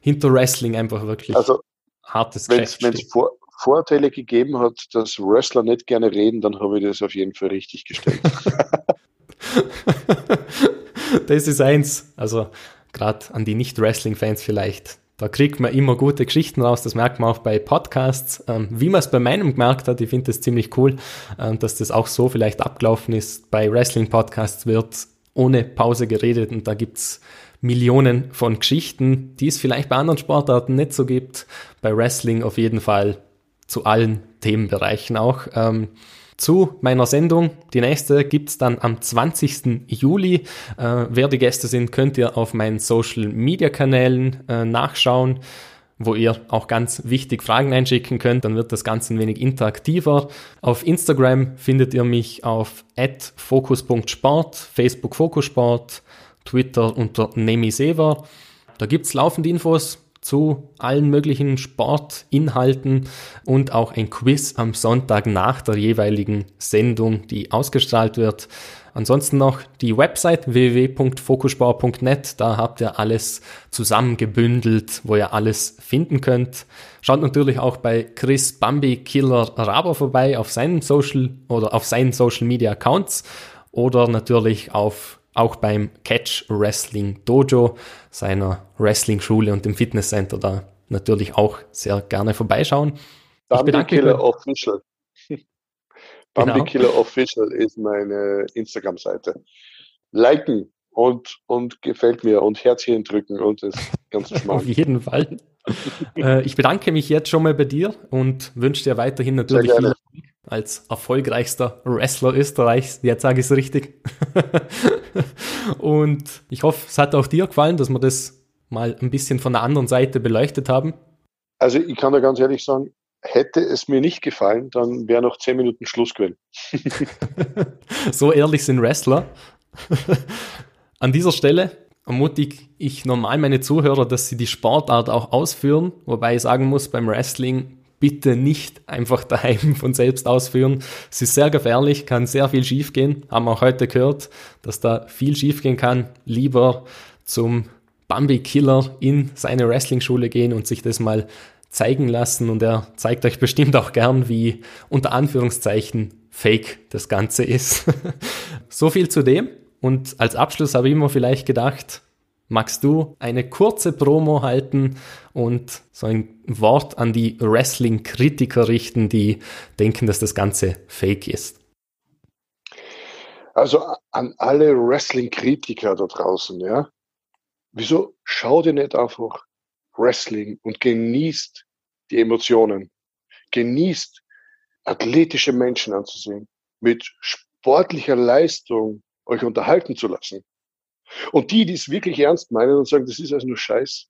A: hinter Wrestling einfach wirklich
B: also,
A: hartes
B: Geschäft Wenn es vor, Vorteile gegeben hat, dass Wrestler nicht gerne reden, dann habe ich das auf jeden Fall richtig gestellt.
A: das ist eins. Also gerade an die Nicht-Wrestling-Fans vielleicht. Da kriegt man immer gute Geschichten raus, das merkt man auch bei Podcasts. Ähm, wie man es bei meinem gemerkt hat, ich finde das ziemlich cool, ähm, dass das auch so vielleicht abgelaufen ist. Bei Wrestling-Podcasts wird ohne Pause geredet und da gibt's Millionen von Geschichten, die es vielleicht bei anderen Sportarten nicht so gibt. Bei Wrestling auf jeden Fall zu allen Themenbereichen auch. Ähm, zu meiner Sendung. Die nächste gibt's dann am 20. Juli. Äh, wer die Gäste sind, könnt ihr auf meinen Social-Media-Kanälen äh, nachschauen, wo ihr auch ganz wichtig Fragen einschicken könnt. Dann wird das Ganze ein wenig interaktiver. Auf Instagram findet ihr mich auf focus.sport, Facebook Fokussport, Twitter unter Nemisever. Da gibt's laufende Infos zu allen möglichen Sportinhalten und auch ein Quiz am Sonntag nach der jeweiligen Sendung, die ausgestrahlt wird. Ansonsten noch die Website www.fokussport.net, da habt ihr alles zusammengebündelt, wo ihr alles finden könnt. Schaut natürlich auch bei Chris Bambi Killer Raber vorbei auf seinen Social oder auf seinen Social Media Accounts oder natürlich auf auch beim Catch Wrestling Dojo, seiner Wrestling-Schule und dem Fitnesscenter da natürlich auch sehr gerne vorbeischauen.
B: Bambi Killer Official. Bambi genau. Killer Official ist meine Instagram-Seite. Liken und, und gefällt mir und Herzchen drücken und das ganze Schmarrn.
A: Auf jeden Fall. äh, ich bedanke mich jetzt schon mal bei dir und wünsche dir weiterhin natürlich viel als erfolgreichster Wrestler Österreichs. Jetzt sage ich es richtig. und ich hoffe, es hat auch dir gefallen, dass wir das mal ein bisschen von der anderen Seite beleuchtet haben.
B: Also ich kann da ganz ehrlich sagen, hätte es mir nicht gefallen, dann wäre noch zehn Minuten Schluss gewesen.
A: so ehrlich sind Wrestler. An dieser Stelle ermutige ich normal meine Zuhörer, dass sie die Sportart auch ausführen, wobei ich sagen muss, beim Wrestling bitte nicht einfach daheim von selbst ausführen. Es ist sehr gefährlich, kann sehr viel schiefgehen. Haben wir auch heute gehört, dass da viel schiefgehen kann. Lieber zum Bambi-Killer in seine Wrestling-Schule gehen und sich das mal zeigen lassen. Und er zeigt euch bestimmt auch gern, wie unter Anführungszeichen fake das Ganze ist. so viel zu dem. Und als Abschluss habe ich immer vielleicht gedacht, Magst du eine kurze Promo halten und so ein Wort an die Wrestling-Kritiker richten, die denken, dass das Ganze fake ist?
B: Also an alle Wrestling-Kritiker da draußen, ja. Wieso schau dir nicht einfach Wrestling und genießt die Emotionen. Genießt athletische Menschen anzusehen, mit sportlicher Leistung euch unterhalten zu lassen. Und die, die es wirklich ernst meinen und sagen, das ist also nur Scheiß,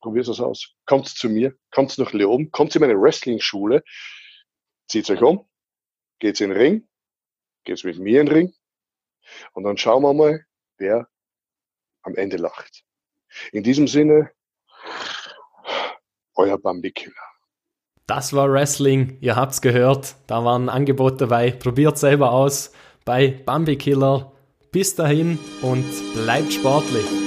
B: probiert es aus. Kommt zu mir, kommt nach Leoben, kommt in meine Wrestling-Schule, zieht euch um, geht's in den Ring, geht's mit mir in den Ring und dann schauen wir mal, wer am Ende lacht. In diesem Sinne, euer Bambi-Killer.
A: Das war Wrestling, ihr habt's gehört, da war ein Angebot dabei, probiert selber aus bei Bambi Killer. Bis dahin und bleibt sportlich.